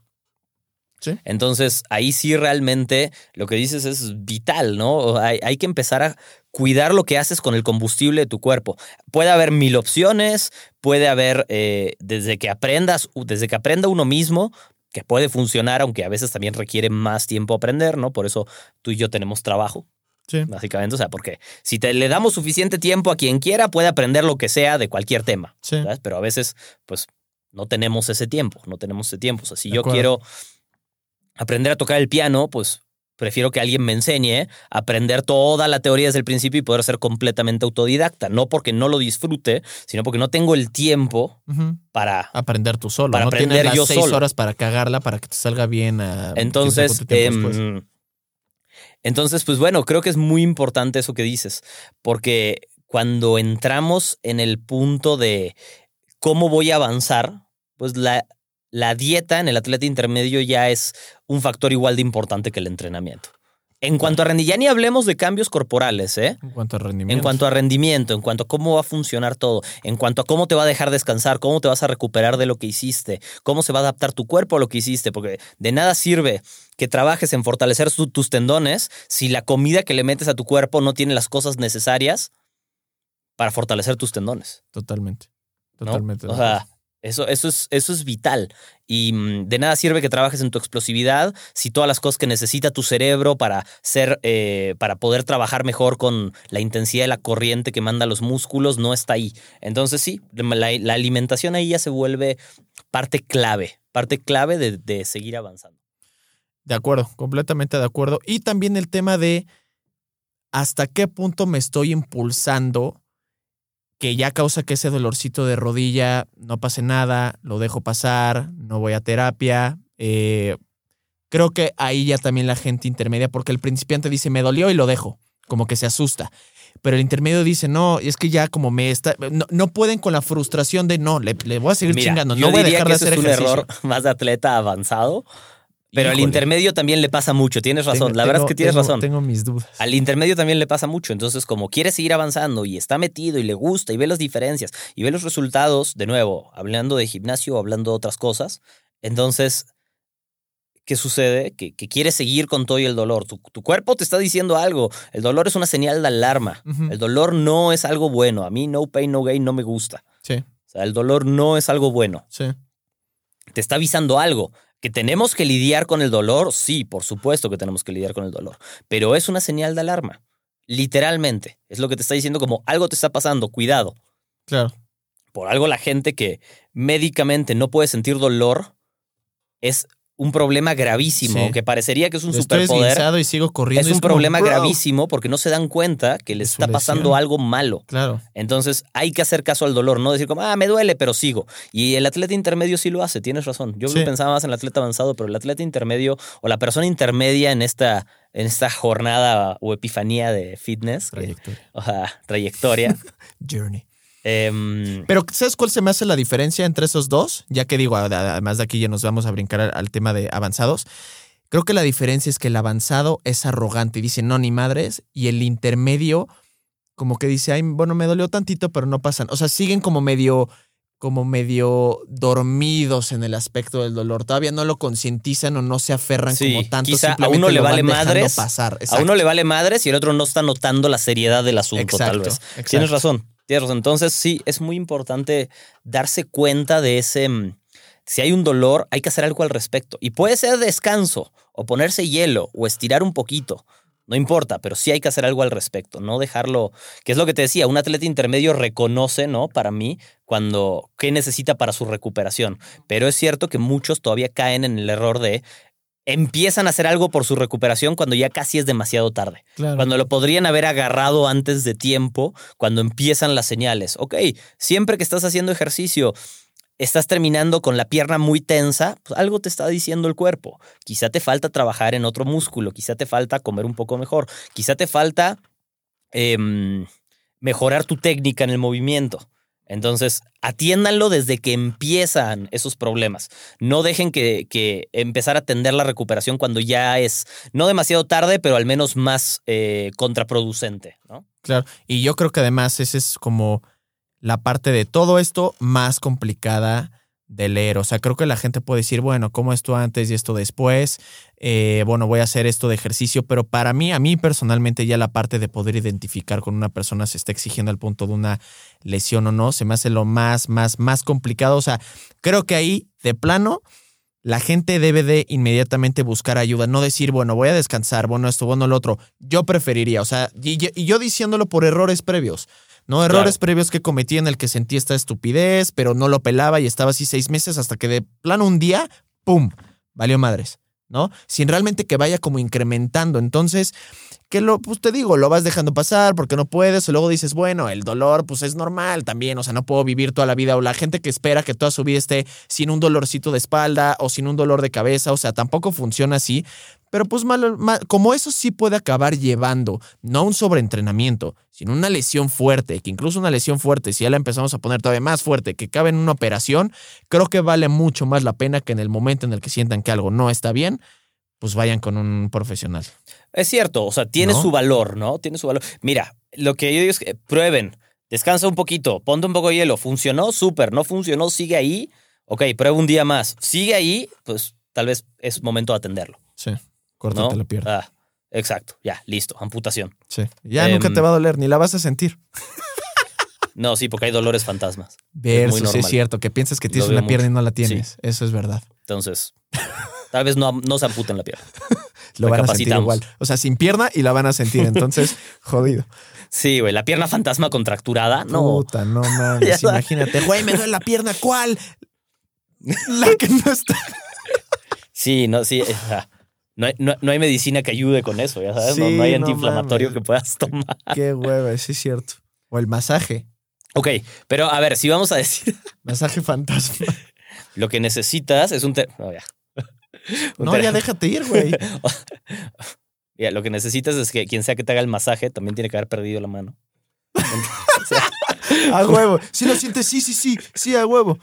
Sí. Entonces, ahí sí realmente lo que dices es vital, ¿no? Hay, hay que empezar a cuidar lo que haces con el combustible de tu cuerpo. Puede haber mil opciones, puede haber, eh, desde que aprendas, desde que aprenda uno mismo, que puede funcionar, aunque a veces también requiere más tiempo aprender, ¿no? Por eso tú y yo tenemos trabajo, Sí. básicamente. O sea, porque si te le damos suficiente tiempo a quien quiera, puede aprender lo que sea de cualquier tema. Sí. ¿sabes? Pero a veces, pues, no tenemos ese tiempo, no tenemos ese tiempo. O sea, si De yo acuerdo. quiero aprender a tocar el piano, pues prefiero que alguien me enseñe a aprender toda la teoría desde el principio y poder ser completamente autodidacta. No porque no lo disfrute, sino porque no tengo el tiempo para... Aprender tú solo. Para no aprender tienes las yo seis solo. horas para cagarla para que te salga bien. a- sabe Entonces, em, entonces, pues bueno, creo que es muy importante eso que dices, porque cuando entramos en el punto de cómo voy a avanzar, pues la, la dieta en el atleta intermedio ya es un factor igual de importante que el entrenamiento. En cuanto a rendimiento, ya ni hablemos de cambios corporales, ¿eh? en cuanto a rendimiento. En cuanto a rendimiento, en cuanto a cómo va a funcionar todo, en cuanto a cómo te va a dejar descansar, cómo te vas a recuperar de lo que hiciste, cómo se va a adaptar tu cuerpo a lo que hiciste, porque de nada sirve que trabajes en fortalecer tu- tus tendones si la comida que le metes a tu cuerpo no tiene las cosas necesarias para fortalecer tus tendones. Totalmente. ¿no? Totalmente. O sea, eso, eso, es, eso es vital. Y mm, de nada sirve que trabajes en tu explosividad si todas las cosas que necesita tu cerebro para ser, eh, para poder trabajar mejor con la intensidad de la corriente que manda los músculos no está ahí. Entonces sí, la, la alimentación ahí ya se vuelve parte clave, parte clave de, de seguir avanzando. De acuerdo, completamente de acuerdo. Y también el tema de hasta qué punto me estoy impulsando que ya causa que ese dolorcito de rodilla no pase nada, lo dejo pasar, no voy a terapia. eh, creo que ahí ya también la gente intermedia, porque el principiante dice, me dolió y lo dejo, como que se asusta. Pero el intermedio dice, no, es que ya como me está... No, no pueden con la frustración de, no, le, le voy a seguir Mira, chingando, no voy a dejar que de hacer es un ejercicio. error (laughs) más de atleta avanzado, pero al intermedio también le pasa mucho. Tienes razón, Tengo- la verdad es que tienes tengo- razón. Tengo mis dudas. Al intermedio también le pasa mucho. Entonces, como quiere seguir avanzando y está metido y le gusta y ve las diferencias y ve los resultados, de nuevo, hablando de gimnasio o hablando de otras cosas, entonces, ¿qué sucede? Que, que quiere seguir con todo y el dolor. Tu, tu cuerpo te está diciendo algo. El dolor es una señal de alarma. El dolor no es algo bueno. A mí, no pain, no gain no me gusta. Sí, O sea, el dolor no es algo bueno sí. te está avisando algo. ¿Que tenemos que lidiar con el dolor? Sí, por supuesto que tenemos que lidiar con el dolor. Pero es una señal de alarma. Literalmente. Es lo que te está diciendo como algo te está pasando, cuidado. Claro. Por algo la gente que médicamente no puede sentir dolor es un problema gravísimo, Sí. que parecería que es un superpoder. y sigo corriendo. Es un problema bro. gravísimo porque no se dan cuenta que les está pasando lesión. algo malo. Claro. Entonces hay que hacer caso al dolor, no decir como, ah, me duele, pero sigo. Y el atleta intermedio sí lo hace, tienes razón. Yo Sí. pensaba más en el atleta avanzado, pero el atleta intermedio o la persona intermedia en esta, en esta jornada o epifanía de fitness, que- Trayectoria. o sea, trayectoria. (laughs) Journey. Em, Pero ¿sabes cuál se me hace la diferencia entre esos dos? Ya que digo, ad- además de aquí ya nos vamos a brincar al, al tema de avanzados. Creo que la diferencia es que el avanzado es arrogante y dice, no, ni madres, y el intermedio como que dice, ay, bueno, me dolió tantito, pero no pasan. O sea, siguen como medio, como medio dormidos en el aspecto del dolor. Todavía no lo concientizan o no se aferran Sí, como tanto. quizá a uno le vale madres, pasar. a uno le vale madres y el otro no está notando la seriedad del asunto, Exacto, tal vez. exacto. Tienes razón, tienes. Entonces, sí, es muy importante darse cuenta de ese. mm, Si hay un dolor, hay que hacer algo al respecto. Y puede ser descanso, o ponerse hielo, o estirar un poquito. No importa, pero sí hay que hacer algo al respecto, no dejarlo, que es lo que te decía, un atleta intermedio reconoce, ¿no? Para mí, cuando, qué necesita para su recuperación. Pero es cierto que muchos todavía caen en el error de empiezan a hacer algo por su recuperación cuando ya casi es demasiado tarde. Claro. Cuando lo podrían haber agarrado antes de tiempo, cuando empiezan las señales. Ok, siempre que estás haciendo ejercicio, estás terminando con la pierna muy tensa, pues algo te está diciendo el cuerpo. Quizá te falta trabajar en otro músculo, quizá te falta comer un poco mejor, quizá te falta em, mejorar tu técnica en el movimiento. Entonces, atiéndanlo desde que empiezan esos problemas. No dejen que, que empezar a atender la recuperación cuando ya es no demasiado tarde, pero al menos más eh, contraproducente, ¿no? Claro, y yo creo que además esa es como la parte de todo esto más complicada de leer. O sea, creo que la gente puede decir, bueno, ¿cómo esto antes y esto después? Eh, bueno, voy a hacer esto de ejercicio, pero para mí, a mí personalmente ya la parte de poder identificar con una persona se está exigiendo al punto de una lesión o no, se me hace lo más, más, más complicado. O sea, creo que ahí, de plano, la gente debe de inmediatamente buscar ayuda, no decir, bueno, voy a descansar, bueno, esto, bueno, lo otro. Yo preferiría, o sea, y yo diciéndolo por errores previos. No errores Claro. previos que cometí en el que sentí esta estupidez, pero no lo pelaba y estaba así seis meses hasta que de plano un día, ¡pum! Valió madres, ¿no? Sin realmente que vaya como incrementando. Entonces, que lo, pues te digo, lo vas dejando pasar porque no puedes, o luego dices, bueno, el dolor, pues es normal también, o sea, no puedo vivir toda la vida, o la gente que espera que toda su vida esté sin un dolorcito de espalda o sin un dolor de cabeza, o sea, tampoco funciona así. Pero pues mal- mal- como eso sí puede acabar llevando, no un sobreentrenamiento, sino una lesión fuerte, que incluso una lesión fuerte, si ya la empezamos a poner todavía más fuerte, que cabe en una operación, creo que vale mucho más la pena que en el momento en el que sientan que algo no está bien, pues vayan con un profesional. Es cierto, o sea, tiene ¿No? su valor, ¿no? Tiene su valor. Mira, lo que yo digo es que prueben, descansa un poquito, ponte un poco de hielo, funcionó, súper, no funcionó, sigue ahí, ok, prueba un día más, sigue ahí, pues tal vez es momento de atenderlo, Sí, ¿no? córtate la pierna. Ah, exacto, ya, listo, amputación. Sí. Ya Em, nunca te va a doler, ni la vas a sentir. (laughs) No, sí, porque hay dolores fantasmas. Versus, sí normal. es cierto, que piensas que tienes una pierna y no la tienes. Eso es verdad. Entonces, tal vez no, no se amputen la pierna. (laughs) Lo van a sentir igual. O sea, sin pierna y la van a sentir. Entonces, (laughs) jodido. Sí, güey, la pierna fantasma contracturada, no. Puta, no mames. Imagínate, güey, me duele la pierna. ¿Cuál? La que no está. Sí, no, sí. eh, ah, No hay, no- no hay medicina que ayude con eso, ya sabes. no, Sí, no hay antiinflamatorio mames. que puedas tomar. Qué hueva, sí es cierto. O el masaje. Ok, pero a ver, si vamos a decir (laughs) Masaje fantasma. lo que necesitas es un. te- no, ya. (laughs) Un No, ya déjate ir, güey. (laughs) Ya, lo que necesitas es que quien sea que te haga el masaje también tiene que haber perdido la mano. A huevo. Si lo sientes, sí, sí, sí. Sí, a huevo.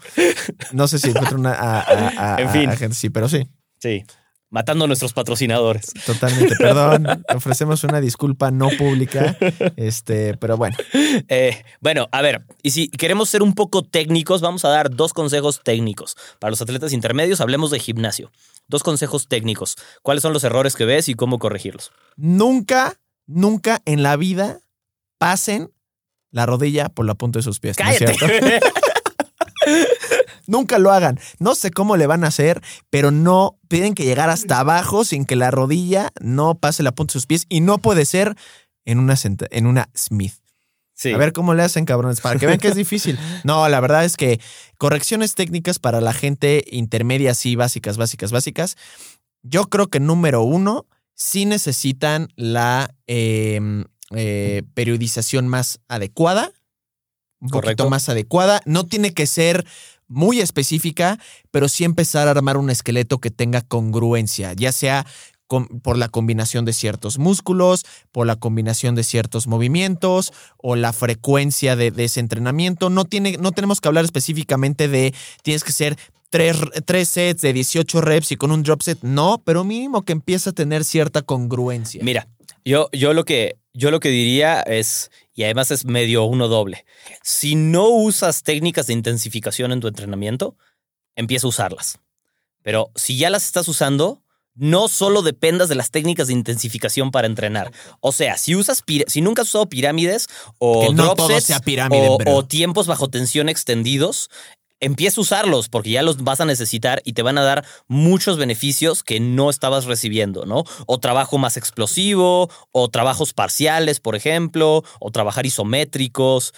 No sé si encuentro una. A, a- a- En fin. gente, sí, pero sí. sí, matando a nuestros patrocinadores. Totalmente. (laughs) Perdón. Ofrecemos una disculpa no pública. Este, pero bueno. Eh, bueno, a ver, y si queremos ser un poco técnicos, vamos a dar dos consejos técnicos. Para los atletas intermedios, hablemos de gimnasio. Dos consejos técnicos. ¿Cuáles son los errores que ves y cómo corregirlos? Nunca, nunca en la vida pasen la rodilla por la punta de sus pies. ¿no es ¡Cállate! cierto? (laughs) Nunca lo hagan. No sé cómo le van a hacer, pero no tienen que llegar hasta abajo sin que la rodilla no pase la punta de sus pies y no puede ser en una, senta- en una Smith. Sí. A ver cómo le hacen, cabrones, para que vean que es difícil. (laughs) No, la verdad es que correcciones técnicas para la gente intermedia, sí, básicas, básicas, básicas. Yo creo que número uno, sí necesitan la eh, eh, periodización más adecuada, un Correcto. poquito más adecuada. No tiene que ser muy específica, pero sí empezar a armar un esqueleto que tenga congruencia, ya sea por la combinación de ciertos músculos, por la combinación de ciertos movimientos o la frecuencia de, de ese entrenamiento. No, tiene, no tenemos que hablar específicamente de tienes que ser tres, tres sets de 18 reps y con un drop set. No, pero mínimo que empiece a tener cierta congruencia. Mira, yo, yo, lo que, yo lo que diría es, y además es medio uno doble, si no usas técnicas de intensificación en tu entrenamiento, empieza a usarlas. Pero si ya las estás usando, no solo dependas de las técnicas de intensificación para entrenar. O sea, si usas si nunca has usado pirámides o no drop todo sets sea pirámide, o, bro. o tiempos bajo tensión extendidos, empieza a usarlos porque ya los vas a necesitar y te van a dar muchos beneficios que no estabas recibiendo, ¿no? O trabajo más explosivo, o trabajos parciales, por ejemplo, o trabajar isométricos.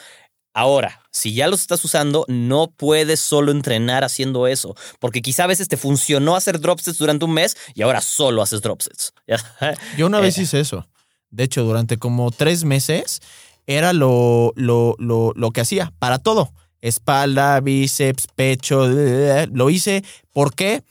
Ahora, si ya los estás usando, no puedes solo entrenar haciendo eso, porque quizá a veces te funcionó hacer drop sets durante un mes y ahora solo haces drop sets. (laughs) Yo una vez Eh. hice eso. De hecho, durante como tres meses era lo, lo, lo, lo que hacía para todo. Espalda, bíceps, pecho. Lo hice. ¿Por qué?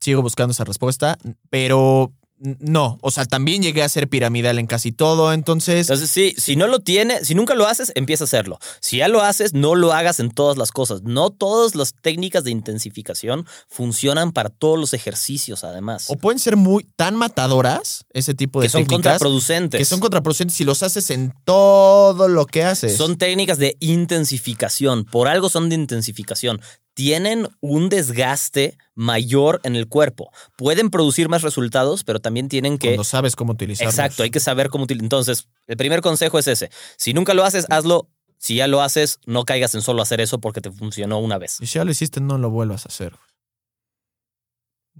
Sigo buscando esa respuesta, pero no. O sea, también llegué a ser piramidal en casi todo. Entonces, Entonces, sí, si no lo tienes, si nunca lo haces, empieza a hacerlo. Si ya lo haces, no lo hagas en todas las cosas. No todas las técnicas de intensificación funcionan para todos los ejercicios, además. o pueden ser muy tan matadoras ese tipo de que son técnicas contraproducentes. que son contraproducentes si los haces en todo lo que haces. Son técnicas de intensificación. Por algo son de intensificación. Tienen un desgaste mayor en el cuerpo. Pueden producir más resultados, pero también tienen que. cuando sabes cómo utilizarlos. Exacto, hay que saber cómo utilizar. Entonces, el primer consejo es ese. Si nunca lo haces, hazlo. Si ya lo haces, no caigas en solo hacer eso porque te funcionó una vez. Y si ya lo hiciste, no lo vuelvas a hacer.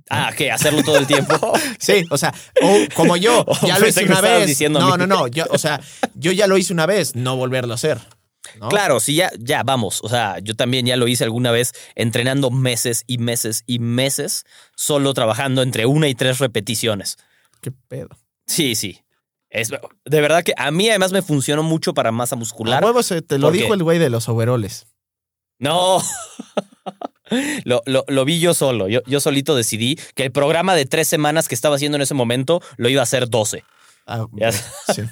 Ah, ¿qué? ¿Hacerlo todo el tiempo? (laughs) Sí, o sea, como yo, Oh, (laughs) ya lo hice una vez. no, no, no. Yo, o sea, yo ya lo hice una vez, no volverlo a hacer. ¿No? Claro, sí, ya, ya, vamos. O sea, yo también ya lo hice alguna vez entrenando meses y meses y meses, solo trabajando entre una y tres repeticiones. Qué pedo. Sí, sí. Es, de verdad que a mí además me funcionó mucho para masa muscular. huevo se- te lo ¿Por dijo el güey de los overoles. No. (laughs) Lo, lo- lo vi yo solo. Yo, yo solito decidí que el programa de tres semanas que estaba haciendo en ese momento lo iba a hacer 12. Ah, (laughs) sí,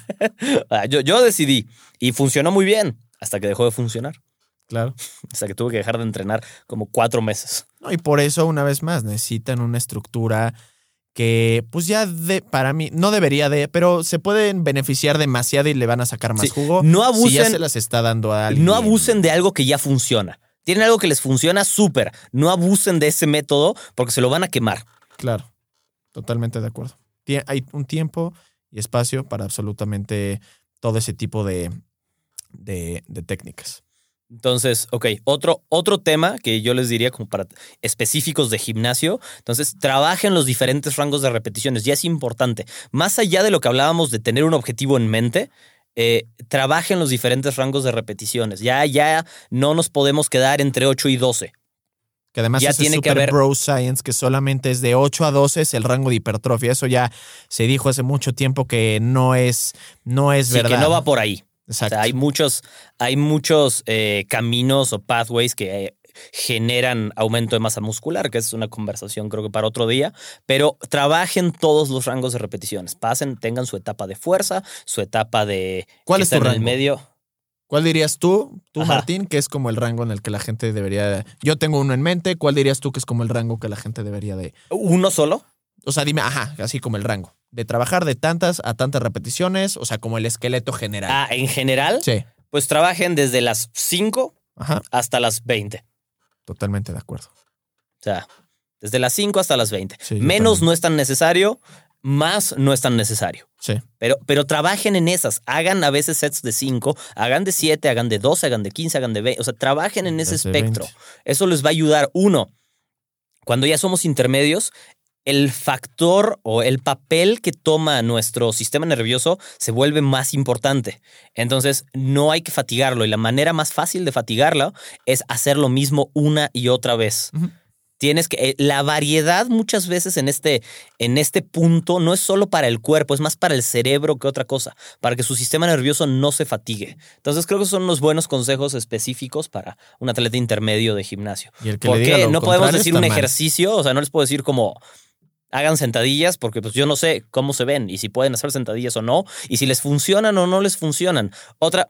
Ah, Yo, yo decidí y funcionó muy bien hasta que dejó de funcionar. claro. (laughs) Hasta que tuve que dejar de entrenar como cuatro meses. No, y por eso, una vez más, necesitan una estructura que, pues ya de, para mí, no debería de, pero se pueden beneficiar demasiado y le van a sacar más Sí, jugo. no Si ya abusen- se las está dando a alguien. No abusen de algo que ya funciona. Tienen algo que les funciona súper. No abusen de ese método porque se lo van a quemar. Claro, totalmente de acuerdo. Hay un tiempo y espacio para absolutamente todo ese tipo de, de, de técnicas. Entonces, ok, otro, otro tema que yo les diría como para específicos de gimnasio. Entonces, trabajen los diferentes rangos de repeticiones. Ya es importante. Más allá de lo que hablábamos de tener un objetivo en mente, eh, trabajen los diferentes rangos de repeticiones. Ya, ya no nos podemos quedar entre 8 y 12. Que además Ya ese tiene que super haber- bro science que solamente es de 8 a 12 es el rango de hipertrofia. Eso ya se dijo hace mucho tiempo que no es, no es Sí, verdad. que no va por ahí. O Exacto. sea, hay muchos, hay muchos eh, caminos o pathways que eh, generan aumento de masa muscular, que es una conversación creo que para otro día, pero trabajen todos los rangos de repeticiones. Pasen, tengan su etapa de fuerza, su etapa de... ¿Cuál es tu están en el rango? medio. ¿Cuál dirías tú, tú Ajá. Martín, que es como el rango en el que la gente debería... Yo tengo uno en mente. ¿Cuál dirías tú que es como el rango que la gente debería de... ¿Uno solo? O sea, dime, ajá, así como el rango. De trabajar de tantas a tantas repeticiones, o sea, como el esqueleto general. Ah, en general, Sí, pues trabajen desde las 5 ajá, hasta las 20. totalmente de acuerdo. O sea, desde las 5 hasta las 20. Sí, yo Menos no es tan necesario, más no es tan necesario. Sí, Pero, pero trabajen en esas. Hagan a veces sets de 5, hagan de 7, hagan de 12, hagan de 15, hagan de 20. O sea, trabajen en ese Desde espectro. 20. Eso les va a ayudar. Uno, cuando ya somos intermedios, el factor o el papel que toma nuestro sistema nervioso se vuelve más importante. Entonces, no hay que fatigarlo y la manera más fácil de fatigarlo es hacer lo mismo una y otra vez. Tienes que. eh, La variedad muchas veces en este, en este punto no es solo para el cuerpo, es más para el cerebro que otra cosa, para que su sistema nervioso no se fatigue. Entonces creo que son unos buenos consejos específicos para un atleta intermedio de gimnasio. Y el que le ¿Por diga no podemos decir un mal. ejercicio? O sea, no les puedo decir como hagan sentadillas porque pues yo no sé cómo se ven y si pueden hacer sentadillas o no y si les funcionan o no les funcionan. Otra,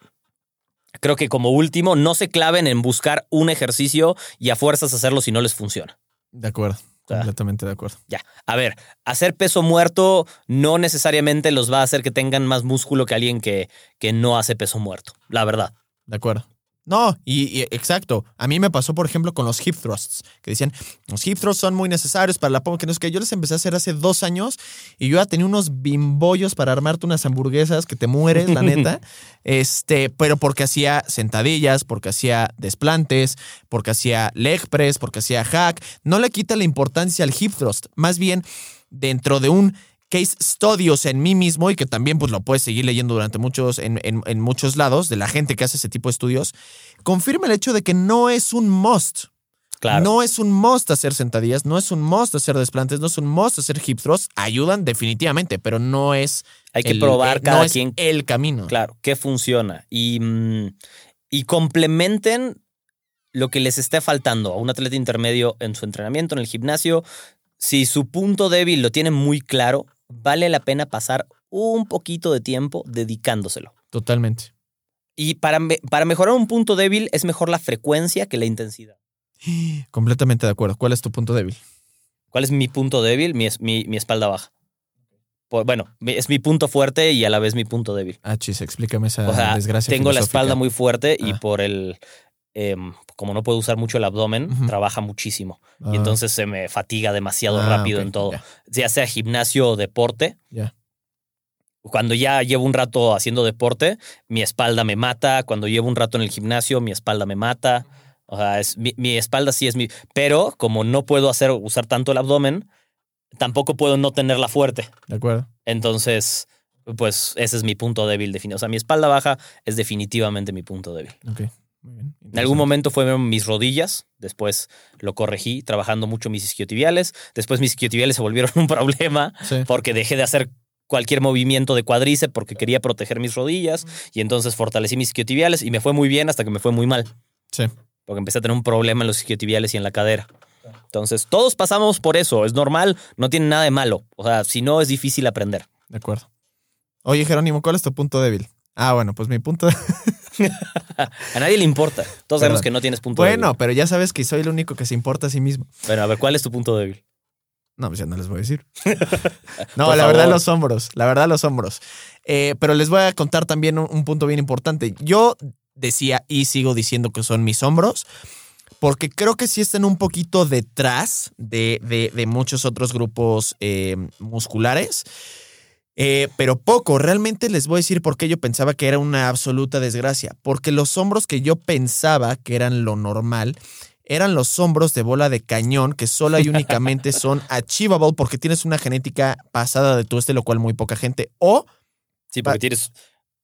creo que como último, no se claven en buscar un ejercicio y a fuerzas hacerlo si no les funciona. De acuerdo. sea, Completamente de acuerdo. Ya, a ver, hacer peso muerto no necesariamente los va a hacer que tengan más músculo que alguien que, que no hace peso muerto, la verdad. De acuerdo. No, y, y exacto. A mí me pasó, por ejemplo, con los hip thrusts, que decían, los hip thrusts son muy necesarios para la pompa, que no es que yo les empecé a hacer hace dos años y yo ya tenía unos bimbollos para armarte unas hamburguesas que te mueres, la neta. (laughs) Este, pero porque hacía sentadillas, porque hacía desplantes, porque hacía leg press, porque hacía hack. No le quita la importancia al hip thrust. Más bien, dentro de un case sea, en mí mismo, y que también pues lo puedes seguir leyendo durante muchos, en, en- en muchos lados, de la gente que hace ese tipo de estudios, confirma el hecho de que no es un must. Claro. No es un must hacer sentadillas, no es un must hacer desplantes, no es un must hacer hip thrusts. Ayudan definitivamente, pero no es. Hay que el- probar eh, cada no es quien. el camino. Claro, qué funciona. Y, mm, y complementen lo que les esté faltando a un atleta intermedio en su entrenamiento, en el gimnasio. Si su punto débil lo tienen muy claro, vale la pena pasar un poquito de tiempo dedicándoselo. Totalmente. Y para, para mejorar un punto débil es mejor la frecuencia que la intensidad. (gasps) Completamente de acuerdo. ¿Cuál es tu punto débil? ¿Cuál es mi punto débil? Mi, mi, mi espalda baja. Por- bueno, es mi punto fuerte y a la vez mi punto débil. Ah, chis, explícame esa O sea, desgracia. tengo la espalda muy fuerte y Ah. por el. Em, como no puedo usar mucho el abdomen, trabaja muchísimo. Ah, Y entonces se me fatiga demasiado ah, rápido en todo. Ya, Ya sea gimnasio o deporte. Cuando ya llevo un rato haciendo deporte, mi espalda me mata. Cuando llevo un rato en el gimnasio, mi espalda me mata. O sea, es, mi, mi espalda sí es mi. Pero como no puedo hacer, usar tanto el abdomen, tampoco puedo no tenerla fuerte. De acuerdo. Entonces, pues ese es mi punto débil definido. O sea, mi espalda baja es definitivamente mi punto débil. Muy bien. En algún momento fueron mis rodillas, después lo corregí trabajando mucho mis isquiotibiales, después mis isquiotibiales se volvieron un (laughs) problema Sí. porque dejé de hacer cualquier movimiento de cuádriceps porque quería proteger mis rodillas y entonces fortalecí mis isquiotibiales y me fue muy bien hasta que me fue muy mal Sí. porque empecé a tener un problema en los isquiotibiales y en la cadera. Entonces, todos pasamos por eso, es normal, no tiene nada de malo. O sea, si no es difícil aprender. De acuerdo. Oye, Jerónimo, ¿cuál es tu punto débil? Ah, bueno, pues mi punto. (laughs) A nadie le importa. Todos sabemos que no tienes punto bueno, débil. pero ya sabes que soy el único que se importa a sí mismo. Bueno, a ver, ¿cuál es tu punto débil? No, pues ya no les voy a decir. (laughs) no, la favor. verdad los hombros, la verdad los hombros. Eh, pero les voy a contar también un, un punto bien importante. Yo decía y sigo diciendo que son mis hombros, porque creo que sí están un poquito detrás de, de- de muchos otros grupos eh, musculares. Eh, pero poco, realmente les voy a decir por qué yo pensaba que era una absoluta desgracia. Porque los hombros que yo pensaba que eran lo normal eran los hombros de bola de cañón que solo y únicamente (laughs) son achievable porque tienes una genética pasada de tu este, lo cual muy poca gente. O Sí, porque tienes,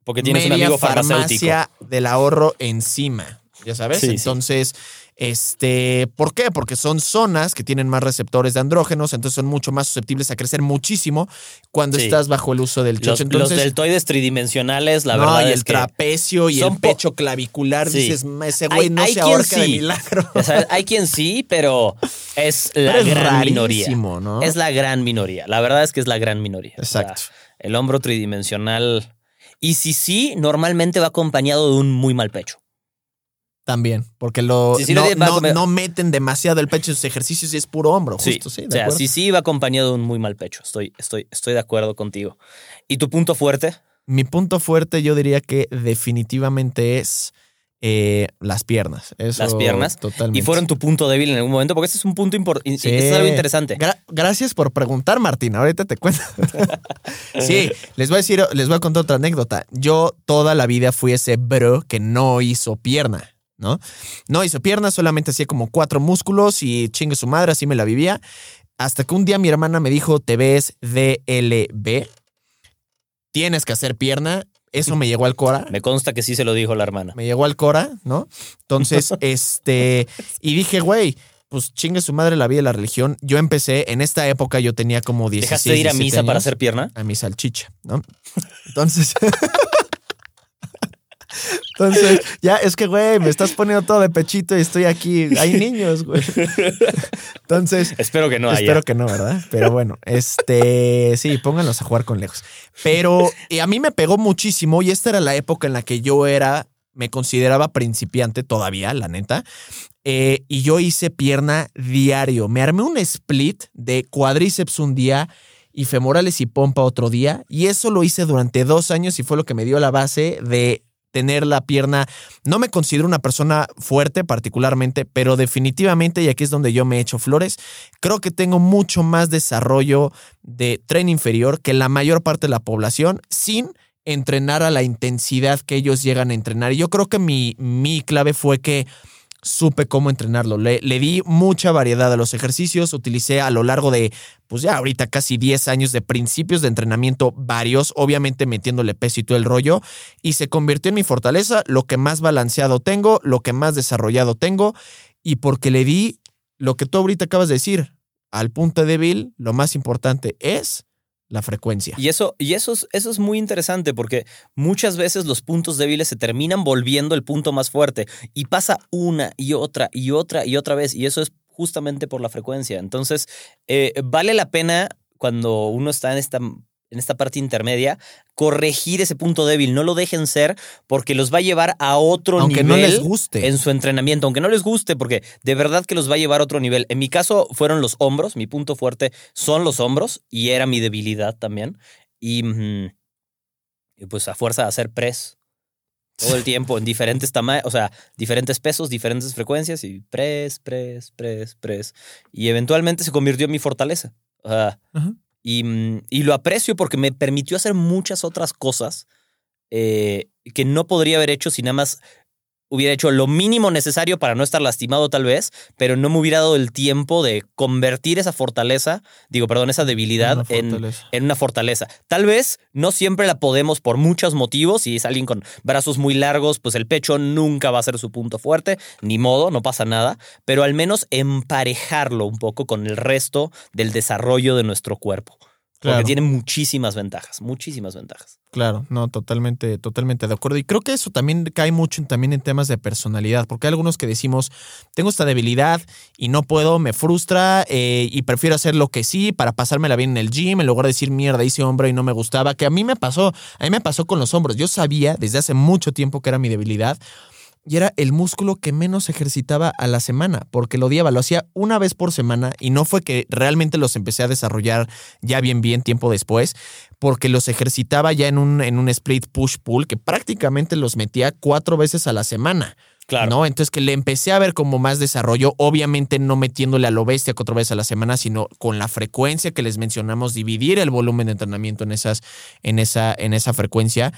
porque tienes un amigo farmacéutico. farmacia del ahorro encima. Ya sabes. Sí, sí. Este, ¿por qué? Porque son zonas que tienen más receptores de andrógenos, entonces son mucho más susceptibles a crecer muchísimo cuando Sí. estás bajo el uso del Los, chocho. los Entonces, deltoides tridimensionales, la no, verdad y es el que trapecio y el pecho clavicular, Sí. dices, "Ma, ese güey Hay- no hay se ahorca de milagro. (laughs) hay quien sí, pero es la Pero es gran minoría. Es la gran minoría. La verdad es que es la gran minoría. O sea, Exacto. el hombro tridimensional. Y si sí, normalmente va acompañado de un muy mal pecho. También, porque lo, Sí, sí, no, meten demasiado el pecho en sus ejercicios y es puro hombro, justo, sí, o sea, acuerdo. sí, sí va acompañado de un muy mal pecho. Estoy, estoy, estoy de acuerdo contigo. ¿Y tu punto fuerte? Mi punto fuerte yo diría que definitivamente es eh, las piernas. Eso Las piernas. Totalmente. ¿Y fueron tu punto débil en algún momento? Porque este es un punto importante. Sí. Es algo interesante. Gra- gracias por preguntar, Martín. Ahorita te cuento. (laughs) sí, les voy a decir, les voy a contar otra anécdota. Yo toda la vida fui ese bro que no hizo pierna, ¿no? No hizo pierna, solamente hacía como cuatro músculos y chingue su madre, así me la vivía. hasta que un día mi hermana me dijo, te ves DLB, tienes que hacer pierna. Eso me llegó al Cora. Me consta que sí se lo dijo la hermana. Me llegó al Cora, ¿no? Entonces, (laughs) este, y dije, güey, pues chingue su madre la vida y la religión. Yo empecé, en esta época yo tenía como 16 ¿Dejaste de ir a 17 misa para hacer pierna? a mi salchicha, ¿no? Entonces. (laughs) (laughs) Entonces, ya es que, güey, me estás poniendo todo de pechito y estoy aquí. Hay niños, güey. Entonces, Espero que no haya. espero que no, ¿verdad? Pero bueno, este, sí, pónganlos a jugar con lejos. Pero y a mí me pegó muchísimo y esta era la época en la que yo era, me consideraba principiante todavía, la neta. Eh, y yo hice pierna diario. Me armé un split de cuádriceps un día y femorales y pompa otro día. Y eso lo hice durante dos años y fue lo que me dio la base de tener la pierna. No me considero una persona fuerte particularmente, pero definitivamente, y aquí es donde yo me echo flores, creo que tengo mucho más desarrollo de tren inferior que la mayor parte de la población sin entrenar a la intensidad que ellos llegan a entrenar. Y yo creo que mi, mi clave fue que supe cómo entrenarlo. Le, le, di mucha variedad a los ejercicios, utilicé a lo largo de, pues ya ahorita casi 10 años de principios de entrenamiento varios, obviamente metiéndole peso y todo el rollo, y se convirtió en mi fortaleza, lo que más balanceado tengo, lo que más desarrollado tengo, y porque le di lo que tú ahorita acabas de decir, al punto débil, lo más importante es la frecuencia. Y eso, y eso es, eso es muy interesante porque muchas veces los puntos débiles se terminan volviendo el punto más fuerte y pasa una y otra y otra y otra vez y eso es justamente por la frecuencia. Entonces, eh, vale la pena cuando uno está en esta, en esta parte intermedia corregir ese punto débil, no lo dejen ser porque los va a llevar a otro Aunque nivel no les guste. en su entrenamiento, aunque no les guste porque de verdad que los va a llevar a otro nivel. En mi caso fueron los hombros, mi punto fuerte son los hombros y era mi debilidad también y, mm, y pues a fuerza de hacer press todo el tiempo en diferentes tamaños, o sea, diferentes pesos, diferentes frecuencias y press, press, press, press. Y eventualmente se convirtió en mi fortaleza. O sea, Ajá. Y, mm, y lo aprecio porque me permitió hacer muchas otras cosas eh, que no podría haber hecho si nada más hubiera hecho lo mínimo necesario para no estar lastimado tal vez, pero no me hubiera dado el tiempo de convertir esa fortaleza, digo, perdón, esa debilidad Una en, fortaleza. en una fortaleza. Tal vez no siempre la podemos por muchos motivos. Si es alguien con brazos muy largos, pues el pecho nunca va a ser su punto fuerte, ni modo, no pasa nada, pero al menos emparejarlo un poco con el resto del desarrollo de nuestro cuerpo. Porque Claro. tiene muchísimas ventajas, muchísimas ventajas. Claro, no, totalmente, totalmente de acuerdo. Y creo que eso también cae mucho en, también en temas de personalidad, porque hay algunos que decimos, tengo esta debilidad y no puedo, me frustra eh, y prefiero hacer lo que sí para pasármela bien en el gym, en lugar de decir, mierda, hice hombro y no me gustaba, que a mí me pasó, a mí me pasó con los hombros. Yo sabía desde hace mucho tiempo que era mi debilidad. Y era el músculo que menos ejercitaba a la semana, porque lo odiaba, lo hacía una vez por semana y no fue que realmente los empecé a desarrollar ya bien, bien tiempo después, porque los ejercitaba ya en un, en un split push-pull que prácticamente los metía cuatro veces a la semana. Claro. ¿no? Entonces que le empecé a ver como más desarrollo, obviamente no metiéndole a lo bestia cuatro veces a la semana, sino con la frecuencia que les mencionamos, dividir el volumen de entrenamiento en, esas, en, esa, en esa frecuencia.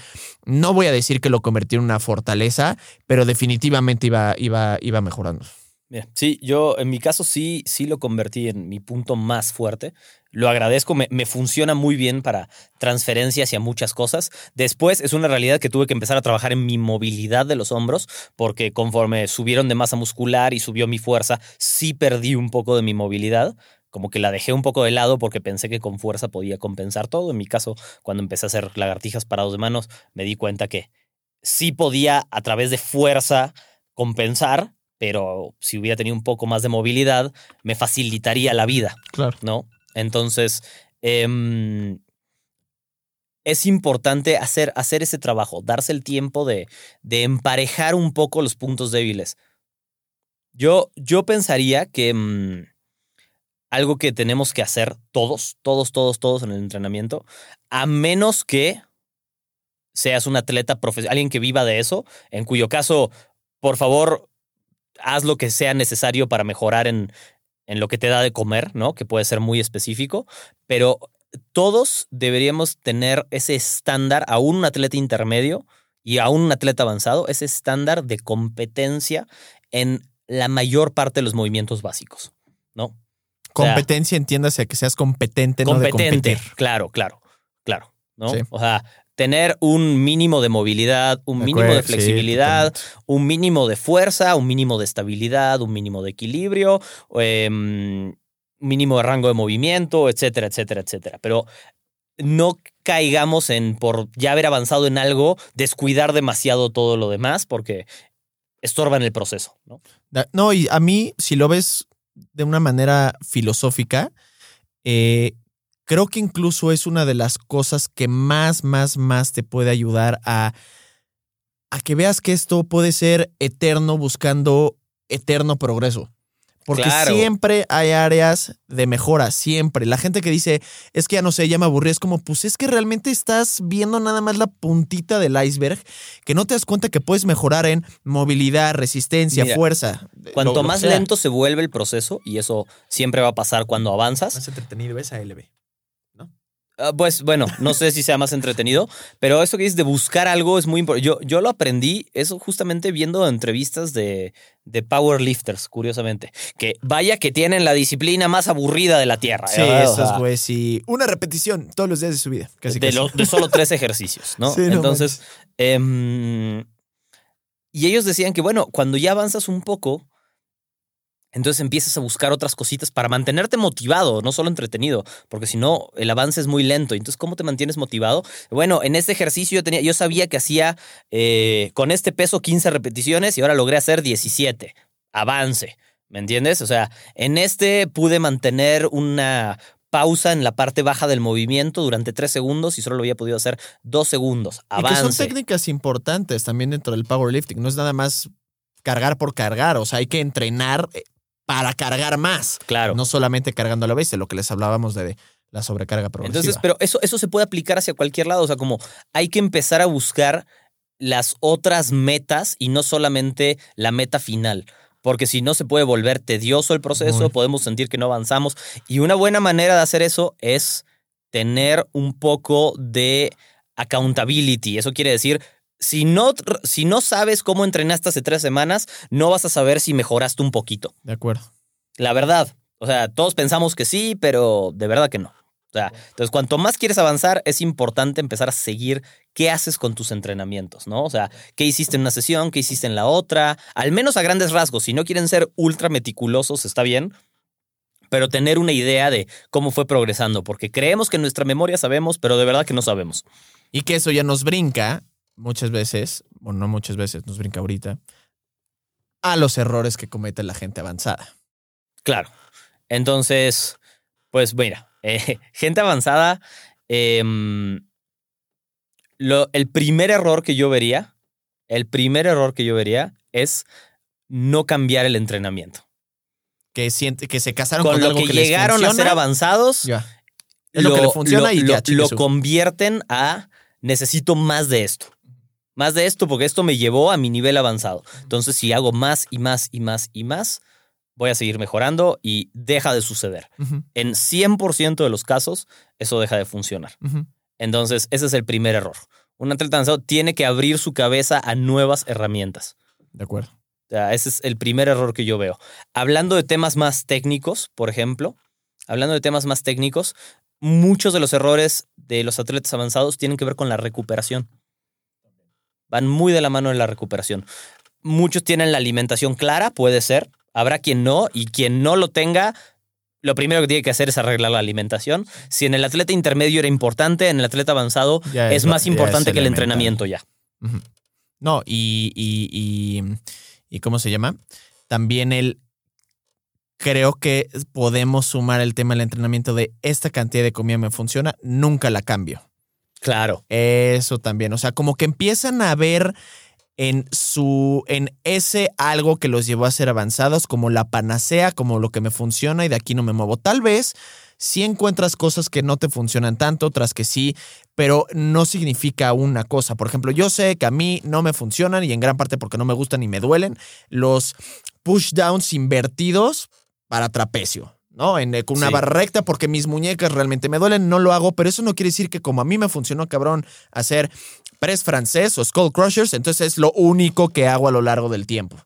No voy a decir que lo convertí en una fortaleza, pero definitivamente iba, iba, iba mejorando. Sí, yo en mi caso sí, sí lo convertí en mi punto más fuerte. Lo agradezco, me, me funciona muy bien para transferencia hacia muchas cosas. Después es una realidad que tuve que empezar a trabajar en mi movilidad de los hombros, porque conforme subieron de masa muscular y subió mi fuerza, sí perdí un poco de mi movilidad. Como que la dejé un poco de lado porque pensé que con fuerza podía compensar todo. En mi caso, cuando empecé a hacer lagartijas parados de manos, me di cuenta que sí podía a través de fuerza compensar, pero si hubiera tenido un poco más de movilidad, me facilitaría la vida, Claro. ¿no? Entonces, em, es importante hacer, hacer ese trabajo, darse el tiempo de, de emparejar un poco los puntos débiles. Yo, yo pensaría que mm, algo que tenemos que hacer todos, todos, todos, todos en el entrenamiento, a menos que seas un atleta profesional, alguien que viva de eso, en cuyo caso, por favor, haz lo que sea necesario para mejorar en, en lo que te da de comer, ¿no? Que puede ser muy específico, pero todos deberíamos tener ese estándar, aún un atleta intermedio y aún un atleta avanzado, ese estándar de competencia en la mayor parte de los movimientos básicos, ¿no? Competencia, entiéndase que seas competente, no de competente. competir. claro, claro, claro. ¿no? Sí. O sea, tener un mínimo de movilidad, un De mínimo de acuerdo, flexibilidad, un mínimo de fuerza, un mínimo de estabilidad, un mínimo de equilibrio, un mínimo de rango de movimiento, etcétera, etcétera, etcétera. Pero no caigamos en, por ya haber avanzado en algo, descuidar demasiado todo lo demás, porque estorba en el proceso, ¿no? No, y a mí, si lo ves de una manera filosófica, eh, creo que incluso es una de las cosas que más, más, más te puede ayudar a, a que veas que esto puede ser eterno buscando eterno progreso. Porque Claro. siempre hay áreas de mejora, siempre. La gente que dice, es que ya no sé, ya me aburrí, es como, pues es que realmente estás viendo nada más la puntita del iceberg, que no te das cuenta que puedes mejorar en movilidad, resistencia, Mira, fuerza. Cuanto más sea. lento se vuelve el proceso, y eso siempre va a pasar cuando avanzas, Más entretenido es ALB. Ah, Pues bueno, no sé si sea más entretenido, pero eso que dices de buscar algo es muy importante. Yo, yo lo aprendí, eso justamente viendo entrevistas de, de powerlifters, curiosamente. Que vaya que tienen la disciplina más aburrida de la Tierra. Sí, ¿eh? O esos güeyes sí. Una repetición todos los días de su vida. Casi, de, casi. lo- de solo tres ejercicios, ¿no? (laughs) Sí, no Entonces, em, y ellos decían que, bueno, cuando ya avanzas un poco, entonces empiezas a buscar otras cositas para mantenerte motivado, no solo entretenido, porque si no, el avance es muy lento. Entonces, ¿cómo te mantienes motivado? Bueno, en este ejercicio yo, tenía, yo sabía que hacía eh, con este peso 15 repeticiones y ahora logré hacer 17. Avance, ¿me entiendes? O sea, en este pude mantener una pausa en la parte baja del movimiento durante tres segundos y solo lo había podido hacer dos segundos. Y que son Avance. técnicas importantes también dentro del powerlifting. No es nada más cargar por cargar. O sea, hay que entrenar eh, para cargar más. Claro. No solamente cargando a la vez, de lo que les hablábamos de la sobrecarga progresiva. Entonces, pero eso, eso se puede aplicar hacia cualquier lado. O sea, como hay que empezar a buscar las otras metas y no solamente la meta final. Porque si no se puede volver tedioso el proceso, Muy. podemos sentir que no avanzamos. Y una buena manera de hacer eso es tener un poco de accountability. Eso quiere decir, si no, si no sabes cómo entrenaste hace tres semanas, no vas a saber si mejoraste un poquito. De acuerdo. La verdad. O sea, todos pensamos que sí, pero de verdad que no. O sea, entonces cuanto más quieres avanzar, es importante empezar a seguir qué haces con tus entrenamientos, ¿no? O sea, qué hiciste en una sesión, qué hiciste en la otra, al menos a grandes rasgos. Si no quieren ser ultra meticulosos, está bien, pero tener una idea de cómo fue progresando, porque creemos que en nuestra memoria sabemos, pero de verdad que no sabemos. Y que eso ya nos brinca muchas veces, bueno, no muchas veces, nos brinca ahorita, a los errores que comete la gente avanzada. Claro. Entonces, pues mira, (laughs) eh, gente avanzada, em, lo- el primer error que yo vería, el primer error que yo vería es no cambiar el entrenamiento. Que, siente, que se casaron Con, con, lo algo que, que, les llegaron a ser avanzados, Ya. Es lo que le funciona y ya, lo convierten a necesito más de esto. Más de esto porque esto me llevó a mi nivel avanzado. Entonces, si hago más y más y más y más, voy a seguir mejorando y deja de suceder. Ujú, En 100% de los casos, eso deja de funcionar. Entonces, ese es el primer error. Un atleta avanzado tiene que abrir su cabeza a nuevas herramientas. De acuerdo. O sea, ese es el primer error que yo veo. Hablando de temas más técnicos, por ejemplo, hablando de temas más técnicos, muchos de los errores de los atletas avanzados tienen que ver con la recuperación. Van muy de la mano en la recuperación. Muchos tienen la alimentación clara, puede ser. Habrá quien no, y quien no lo tenga, lo primero que tiene que hacer es arreglar la alimentación. Si en el atleta intermedio era importante, en el atleta avanzado Ya es, es- más importante es que el entrenamiento ya. No, y, y, y, y ¿cómo se llama? También el creo que podemos sumar el tema del entrenamiento de esta cantidad de comida me funciona, nunca la cambio. Claro. Eso también. O sea, como que empiezan a ver en su. en ese algo que los llevó a ser avanzados, como la panacea, como lo que me funciona y de aquí no me muevo. Tal vez sí encuentras cosas que no te funcionan tanto, otras que sí, pero no significa una cosa. Por ejemplo, yo sé que a mí no me funcionan y en gran parte porque no me gustan y me duelen los push downs invertidos para trapecio. ¿No? En, eh, con una Sí. barra recta porque mis muñecas realmente me duelen, no lo hago, pero eso no quiere decir que como a mí me funcionó, cabrón, hacer press francés o skull crushers, entonces es lo único que hago a lo largo del tiempo.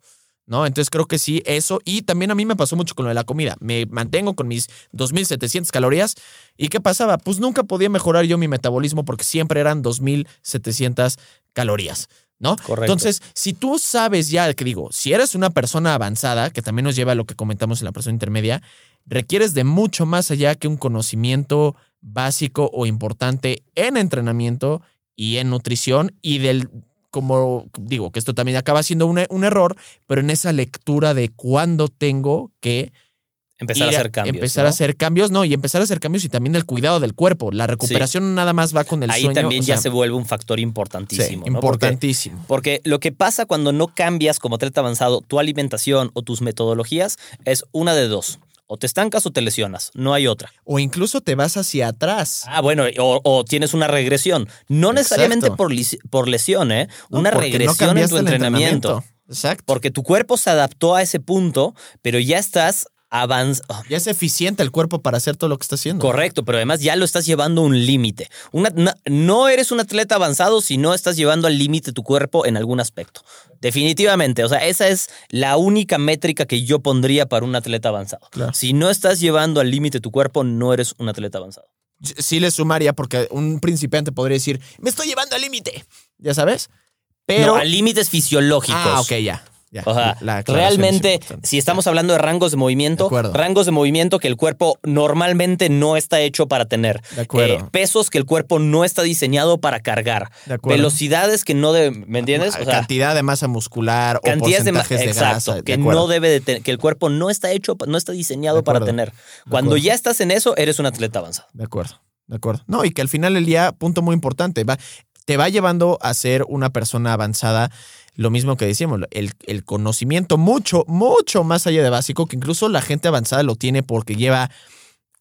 ¿no? Entonces creo que sí, eso. Y también a mí me pasó mucho con lo de la comida. Me mantengo con mis 2.700 calorías. ¿Y qué pasaba? Pues nunca podía mejorar yo mi metabolismo porque siempre eran 2.700 calorías. ¿No? Correcto. Entonces, si tú sabes ya, que digo, si eres una persona avanzada, que también nos lleva a lo que comentamos en la persona intermedia, requieres de mucho más allá que un conocimiento básico o importante en entrenamiento y en nutrición y del como digo, que esto también acaba siendo un, un error, pero en esa lectura de cuándo tengo que Empezar a hacer cambios. Empezar ¿no? a hacer cambios, no, y empezar a hacer cambios y también el cuidado del cuerpo. La recuperación nada más va con el Ahí sueño. también o ya se vuelve un factor sí, importantísimo. importantísimo. Porque lo que pasa cuando no cambias como atleta avanzado tu alimentación o tus metodologías es una de dos. O te estancas o te lesionas. No hay otra. O incluso te vas hacia atrás. Ah, bueno, o, o tienes una regresión. No necesariamente por, por lesión, ¿eh? Una no regresión en tu el entrenamiento. Exacto. Porque tu cuerpo se adaptó a ese punto, pero ya estás avanzando. Ya es eficiente el cuerpo para hacer todo lo que está haciendo. Correcto, pero además ya lo estás llevando a un límite. No eres un atleta avanzado si no estás llevando al límite tu cuerpo en algún aspecto. Definitivamente, o sea, esa es la única métrica que yo pondría para un atleta avanzado. Claro. Si no estás llevando al límite tu cuerpo, no eres un atleta avanzado. Sí le sumaría porque un principiante podría decir, me estoy llevando al límite. ¿Ya sabes? Pero... no, a límites fisiológicos. ah, ok, ya. Ya. O sea, La aclaración es realmente, si estamos hablando de rangos de movimiento, De rangos de movimiento que el cuerpo normalmente no está hecho para tener. De acuerdo. Eh, pesos que el cuerpo no está diseñado para cargar. De acuerdo. Velocidades que no deben, ¿me entiendes? O sea, cantidad de masa muscular o cantidades de, porcentajes de, exacto, grasa. de que no debe de ten- que el cuerpo no está hecho, no está diseñado De para tener. Cuando ya estás en eso, eres un atleta avanzado. De acuerdo, de acuerdo. No, y que al final del día, punto muy importante, va, te va llevando a ser una persona avanzada, lo mismo que decíamos, el, el conocimiento mucho, mucho más allá de básico, que incluso la gente avanzada lo tiene porque lleva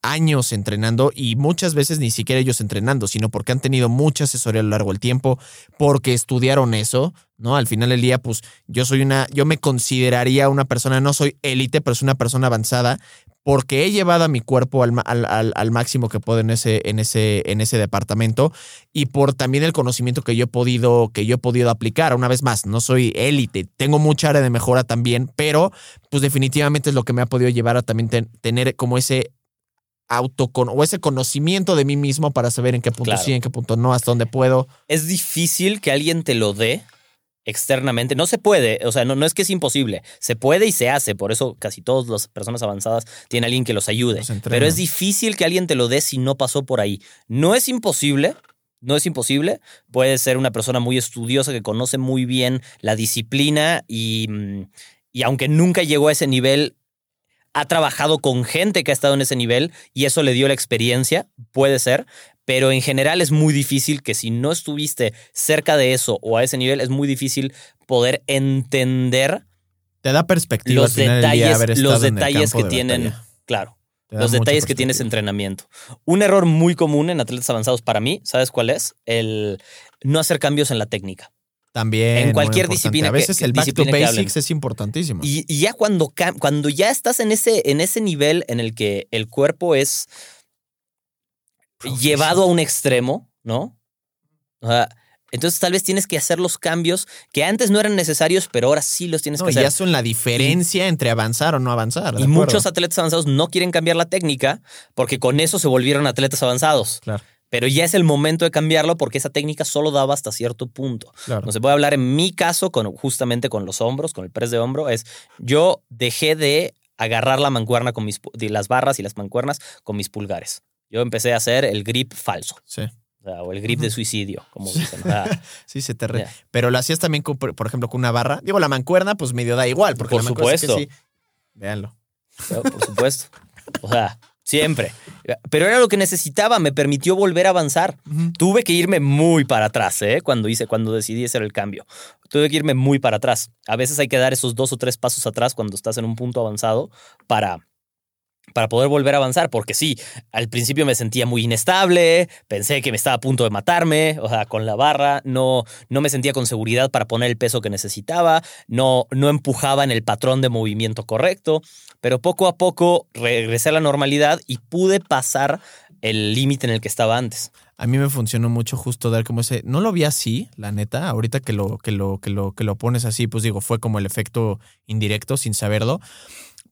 años entrenando y muchas veces ni siquiera ellos entrenando, sino porque han tenido mucha asesoría a lo largo del tiempo, porque estudiaron eso, ¿no? Al final del día, pues yo soy una, yo me consideraría una persona, no soy élite, pero soy una persona avanzada, porque he llevado a mi cuerpo al, ma- al, al- al máximo que puedo en ese, en, ese, en ese departamento y por también el conocimiento que yo he podido, que yo he podido aplicar. Una vez más, no soy élite, tengo mucha área de mejora también, pero pues definitivamente es lo que me ha podido llevar a también ten- tener como ese autocon o ese conocimiento de mí mismo para saber en qué punto Claro. sí, en qué punto no, hasta dónde puedo. Es difícil que alguien te lo dé externamente. No se puede, o sea, no, no es que es imposible. Se puede y se hace. Por eso casi todas las personas avanzadas tienen alguien que los ayude. Los. Pero es difícil que alguien te lo dé si no pasó por ahí. No es imposible. No es imposible. Puede ser una persona muy estudiosa que conoce muy bien la disciplina y, mm, y aunque nunca llegó a ese nivel, ha trabajado con gente que ha estado en ese nivel y eso le dio la experiencia, puede ser, pero en general es muy difícil que si no estuviste cerca de eso o a ese nivel, es muy difícil poder entender Te da perspectiva los día detalles, haber los estado en el detalles que de tienen, batalla. claro, los detalles que tienes entrenamiento. Un error muy común en atletas avanzados para mí, ¿sabes cuál es? El no hacer cambios en la técnica. También. en cualquier disciplina A veces que- el back to basics es importantísimo. Y, y ya cuando, cuando ya estás en ese, en ese nivel en el que el cuerpo es llevado a un extremo, ¿no? O sea, entonces tal vez tienes que hacer los cambios que antes no eran necesarios, pero ahora sí los tienes No, que hacer. ya son la diferencia entre avanzar o no avanzar. ¿de Y muchos atletas avanzados no quieren cambiar la técnica porque con eso se volvieron atletas avanzados. Claro, Pero ya es el momento de cambiarlo porque esa técnica solo daba hasta cierto punto. claro. No se puede hablar en mi caso con justamente con los hombros, con el press de hombro, es yo dejé de agarrar la mancuerna con mis de las barras y las mancuernas con mis pulgares. Yo empecé a hacer el grip falso, Sí. o, sea, o el grip de suicidio, como dicen. (laughs) Sí, se te re-. Pero lo hacías también, con, por ejemplo, con una barra. Digo, la mancuerna, pues medio da igual. Porque Por la mancuerna es que supuesto. sí. Véanlo. Claro, por supuesto. O sea, siempre. Pero era lo que necesitaba, me permitió volver a avanzar. Tuve que irme muy para atrás, ¿eh? Cuando hice, cuando decidí hacer el cambio. Tuve que irme muy para atrás. A veces hay que dar esos dos o tres pasos atrás cuando estás en un punto avanzado para, para poder volver a avanzar. Porque sí, al principio me sentía muy inestable, pensé que me estaba a punto de matarme, o sea, con la barra, no, no me sentía con seguridad para poner el peso que necesitaba, no, no empujaba en el patrón de movimiento correcto, pero poco a poco regresé a la normalidad y pude pasar el límite en el que estaba antes. a mí me funcionó mucho justo dar como ese, no lo vi así, la neta, ahorita que lo, que lo, que lo, que lo pones así, pues digo, fue como el efecto indirecto sin saberlo,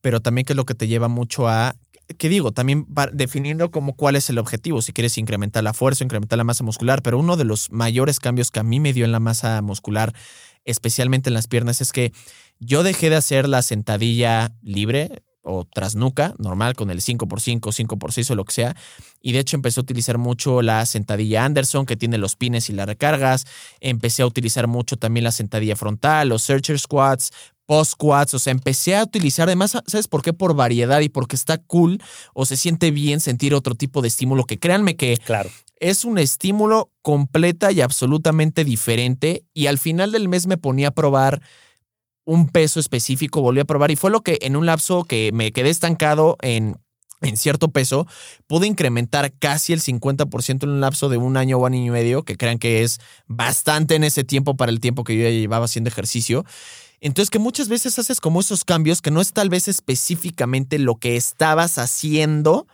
pero también que es lo que te lleva mucho a, que digo, también definiendo como cuál es el objetivo, si quieres incrementar la fuerza, incrementar la masa muscular, pero uno de los mayores cambios que a mí me dio en la masa muscular, especialmente en las piernas, es que yo dejé de hacer la sentadilla libre, o trasnuca, normal, con el 5x5, 5x6 o lo que sea. Y de hecho empecé a utilizar mucho la sentadilla Anderson, que tiene los pines y las recargas. Empecé a utilizar mucho también la sentadilla frontal, los searcher squats, post squats. O sea, empecé a utilizar, además, ¿sabes por qué? Por variedad y porque está cool o se siente bien sentir otro tipo de estímulo, que créanme que claro. es un estímulo completa y absolutamente diferente. Y al final del mes me ponía a probar un peso específico, volví a probar y fue lo que en un lapso que me quedé estancado en, en cierto peso, pude incrementar casi el 50% en un lapso de un año o año y medio, que crean que es bastante en ese tiempo para el tiempo que yo ya llevaba haciendo ejercicio. Entonces que muchas veces haces como esos cambios que no es tal vez específicamente lo que estabas haciendo,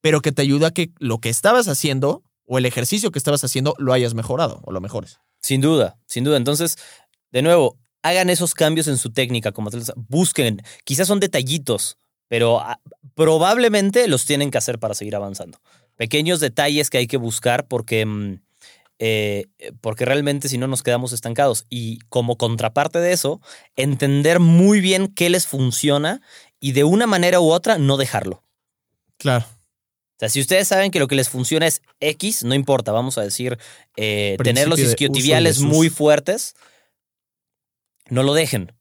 pero que te ayuda a que lo que estabas haciendo o el ejercicio que estabas haciendo lo hayas mejorado o lo mejores. Sin duda, sin duda. Entonces, de nuevo, hagan esos cambios en su técnica, como busquen, quizás son detallitos, pero ah, probablemente los tienen que hacer para seguir avanzando. Pequeños detalles que hay que buscar porque, mm, eh, porque realmente si no nos quedamos estancados. Y como contraparte de eso, entender muy bien qué les funciona y de una manera u otra no dejarlo. Claro. O sea, si ustedes saben que lo que les funciona es X, no importa, vamos a decir, eh, tener los isquiotibiales muy fuertes, no lo dejen.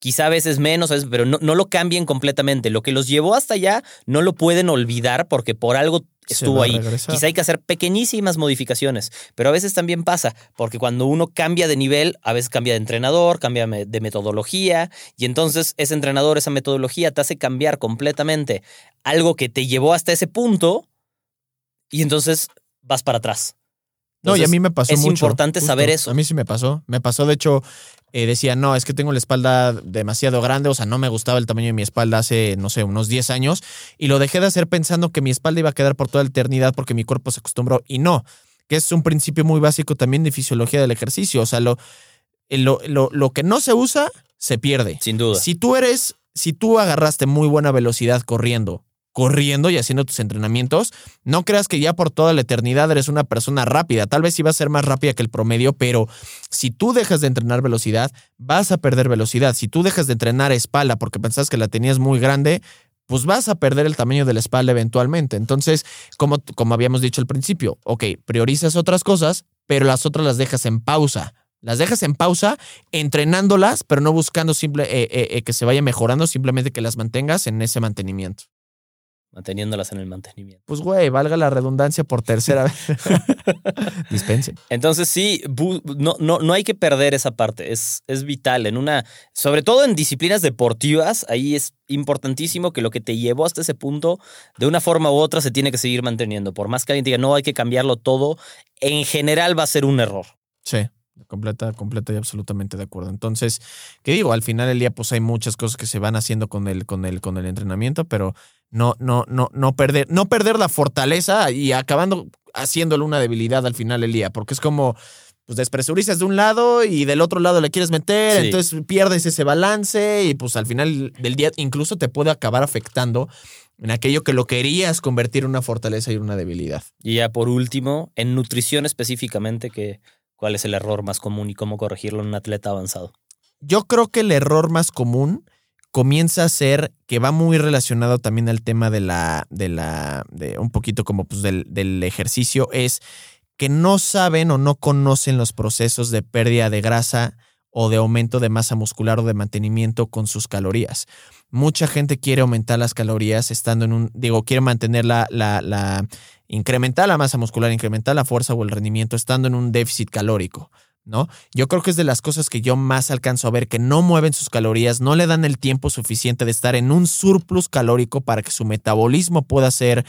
Quizá a veces menos, pero no, no, lo cambien completamente. Lo que los llevó hasta allá no lo pueden olvidar porque por algo estuvo ahí. Quizá hay que hacer pequeñísimas modificaciones, pero a veces también pasa, porque cuando uno cambia de nivel, a veces cambia de entrenador, cambia de metodología, y entonces ese entrenador, esa metodología te hace cambiar completamente algo que te llevó hasta ese punto, y entonces vas para atrás. no, y a mí me pasó es mucho. Es importante saber eso. A mí sí me pasó. Me pasó, de hecho, eh, decía, no, es que tengo la espalda demasiado grande, o sea, no me gustaba el tamaño de mi espalda hace, no sé, unos 10 años, y lo dejé de hacer pensando que mi espalda iba a quedar por toda la eternidad porque mi cuerpo se acostumbró, y no, que es un principio muy básico también de fisiología del ejercicio, o sea, lo, lo, lo, lo que no se usa, se pierde. Sin duda. Si tú eres, si tú agarraste muy buena velocidad corriendo, corriendo y haciendo tus entrenamientos, no creas que ya por toda la eternidad eres una persona rápida. Tal vez sí va a ser más rápida que el promedio, pero si tú dejas de entrenar velocidad, vas a perder velocidad. Si tú dejas de entrenar espalda porque pensás que la tenías muy grande, pues vas a perder el tamaño de la espalda eventualmente. Entonces, como, como habíamos dicho al principio, ok, priorizas otras cosas, pero las otras las dejas en pausa. Las dejas en pausa, entrenándolas, pero no buscando simple, eh, eh, eh, que se vaya mejorando, simplemente que las mantengas en ese mantenimiento manteniéndolas en el mantenimiento. Pues, güey, valga la redundancia por tercera vez. (laughs) Dispensen. Entonces, sí, no, no, no hay que perder esa parte. Es, es vital. En una, sobre todo en disciplinas deportivas, ahí es importantísimo que lo que te llevó hasta ese punto, de una forma u otra, se tiene que seguir manteniendo. Por más que alguien diga, no, hay que cambiarlo todo, en general va a ser un error. Sí. Completa, completa y absolutamente de acuerdo. Entonces, ¿qué digo? Al final del día, pues hay muchas cosas que se van haciendo con el, con el, con el entrenamiento, pero no, no, no, no perder, no perder la fortaleza y acabando haciéndole una debilidad al final del día, porque es como, pues despresurizas de un lado y del otro lado le quieres meter, entonces pierdes ese balance y pues al final del día incluso te puede acabar afectando en aquello que lo querías convertir en una fortaleza y una debilidad. Y ya por último, en nutrición específicamente, que ¿Cuál es el error más común y cómo corregirlo en un atleta avanzado? Yo creo que el error más común comienza a ser que va muy relacionado también al tema de la, de la, de un poquito como pues del, del ejercicio, es que no saben o no conocen los procesos de pérdida de grasa o de aumento de masa muscular o de mantenimiento con sus calorías. Mucha gente quiere aumentar las calorías estando en un, digo, quiere mantener la, la, la incrementar la masa muscular, incrementar la fuerza o el rendimiento estando en un déficit calórico. ¿No? Yo creo que es de las cosas que yo más alcanzo a ver que no mueven sus calorías, no le dan el tiempo suficiente de estar en un surplus calórico para que su metabolismo pueda ser,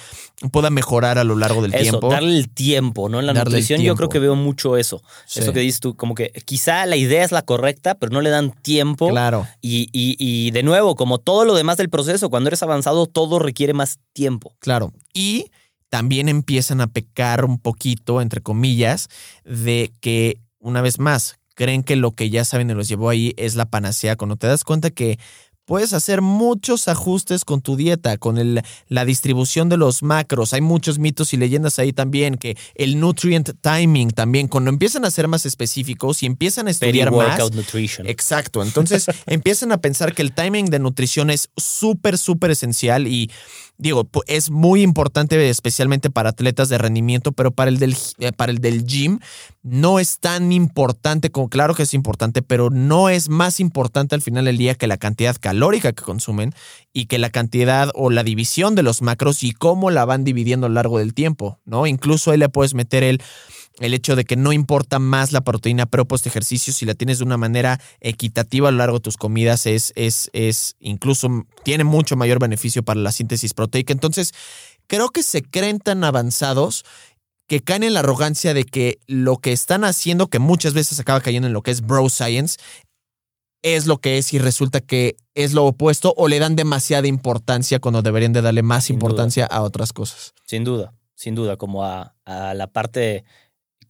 pueda mejorar a lo largo del eso, tiempo. Darle el tiempo, ¿no? En la nutrición yo creo que veo mucho eso. Eso que dices tú, como que quizá la idea es la correcta, pero no le dan tiempo. Claro. Y, y, y de nuevo, como todo lo demás del proceso, cuando eres avanzado, todo requiere más tiempo. Claro. Y también empiezan a pecar un poquito, entre comillas, de que, una vez más, creen que lo que ya saben y los llevó ahí es la panacea, cuando te das cuenta que Puedes hacer muchos ajustes con tu dieta, con el, la distribución de los macros. Hay muchos mitos y leyendas ahí también, que el nutrient timing también, cuando empiezan a ser más específicos y empiezan a estudiar más. Nutrition. Exacto. (laughs) Entonces empiezan a pensar que el timing de nutrición es súper, súper esencial y digo, es muy importante especialmente para atletas de rendimiento, pero para el del, eh, para el del gym no es tan importante, como claro que es importante, pero no es más importante al final del día que la cantidad calórica que consumen y que la cantidad o la división de los macros y cómo la van dividiendo a lo largo del tiempo, ¿no? Incluso ahí le puedes meter el el hecho de que no importa más la proteína pre post ejercicio, si la tienes de una manera equitativa a lo largo de tus comidas, es, es, es incluso tiene mucho mayor beneficio para la síntesis proteica. Entonces, creo que se creen tan avanzados que caen en la arrogancia de que lo que están haciendo, que muchas veces acaba cayendo en lo que es bro science, es lo que es y resulta que es lo opuesto o le dan demasiada importancia cuando deberían de darle más importancia a otras cosas. Sin duda, sin duda, como a, a la parte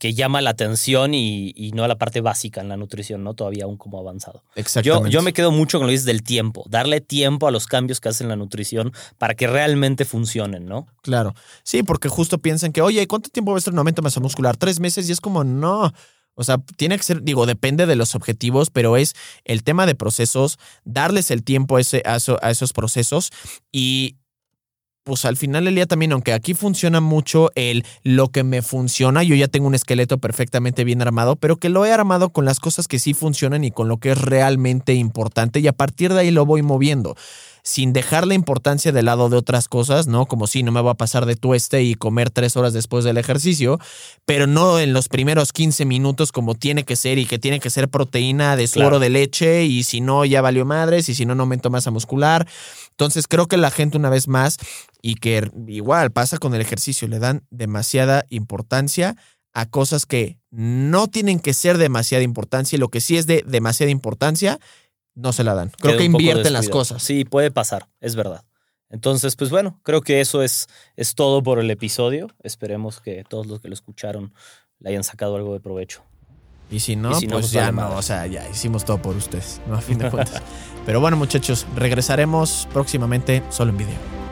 que llama la atención y, no a la parte básica en la nutrición, ¿no? Todavía aún como avanzado. Exactamente. Yo, yo me quedo mucho con lo que dices del tiempo, darle tiempo a los cambios que hacen la nutrición para que realmente funcionen, ¿no? Claro. Sí, porque justo piensan que, oye, ¿cuánto tiempo va a estar un aumento de masa muscular? Tres meses y es como, no. O sea, tiene que ser, digo, depende de los objetivos, pero es el tema de procesos, darles el tiempo a, ese, a, a esos procesos y pues al final del también, aunque aquí funciona mucho el lo que me funciona, yo ya tengo un esqueleto perfectamente bien armado, pero que lo he armado con las cosas que sí funcionan y con lo que es realmente importante y a partir de ahí lo voy moviendo sin dejar la importancia del lado de otras cosas, ¿no? Como si no me va a pasar de tueste y comer tres horas después del ejercicio, pero no en los primeros 15 minutos como tiene que ser y que tiene que ser proteína de suero de leche y si no ya valió madres y si no no aumento masa muscular. Entonces creo que la gente una vez más y que igual pasa con el ejercicio, le dan demasiada importancia a cosas que no tienen que ser demasiada importancia y lo que sí es de demasiada importancia no se la dan. Creo que invierten las cosas. Sí, puede pasar, es verdad. Entonces, pues bueno, creo que eso es, es todo por el episodio. Esperemos que todos los que lo escucharon le hayan sacado algo de provecho. Y si no, pues, pues, ya no, o sea, ya hicimos todo por ustedes, ¿no? A fin de cuentas. (laughs) Pero bueno, muchachos, regresaremos próximamente solo en video.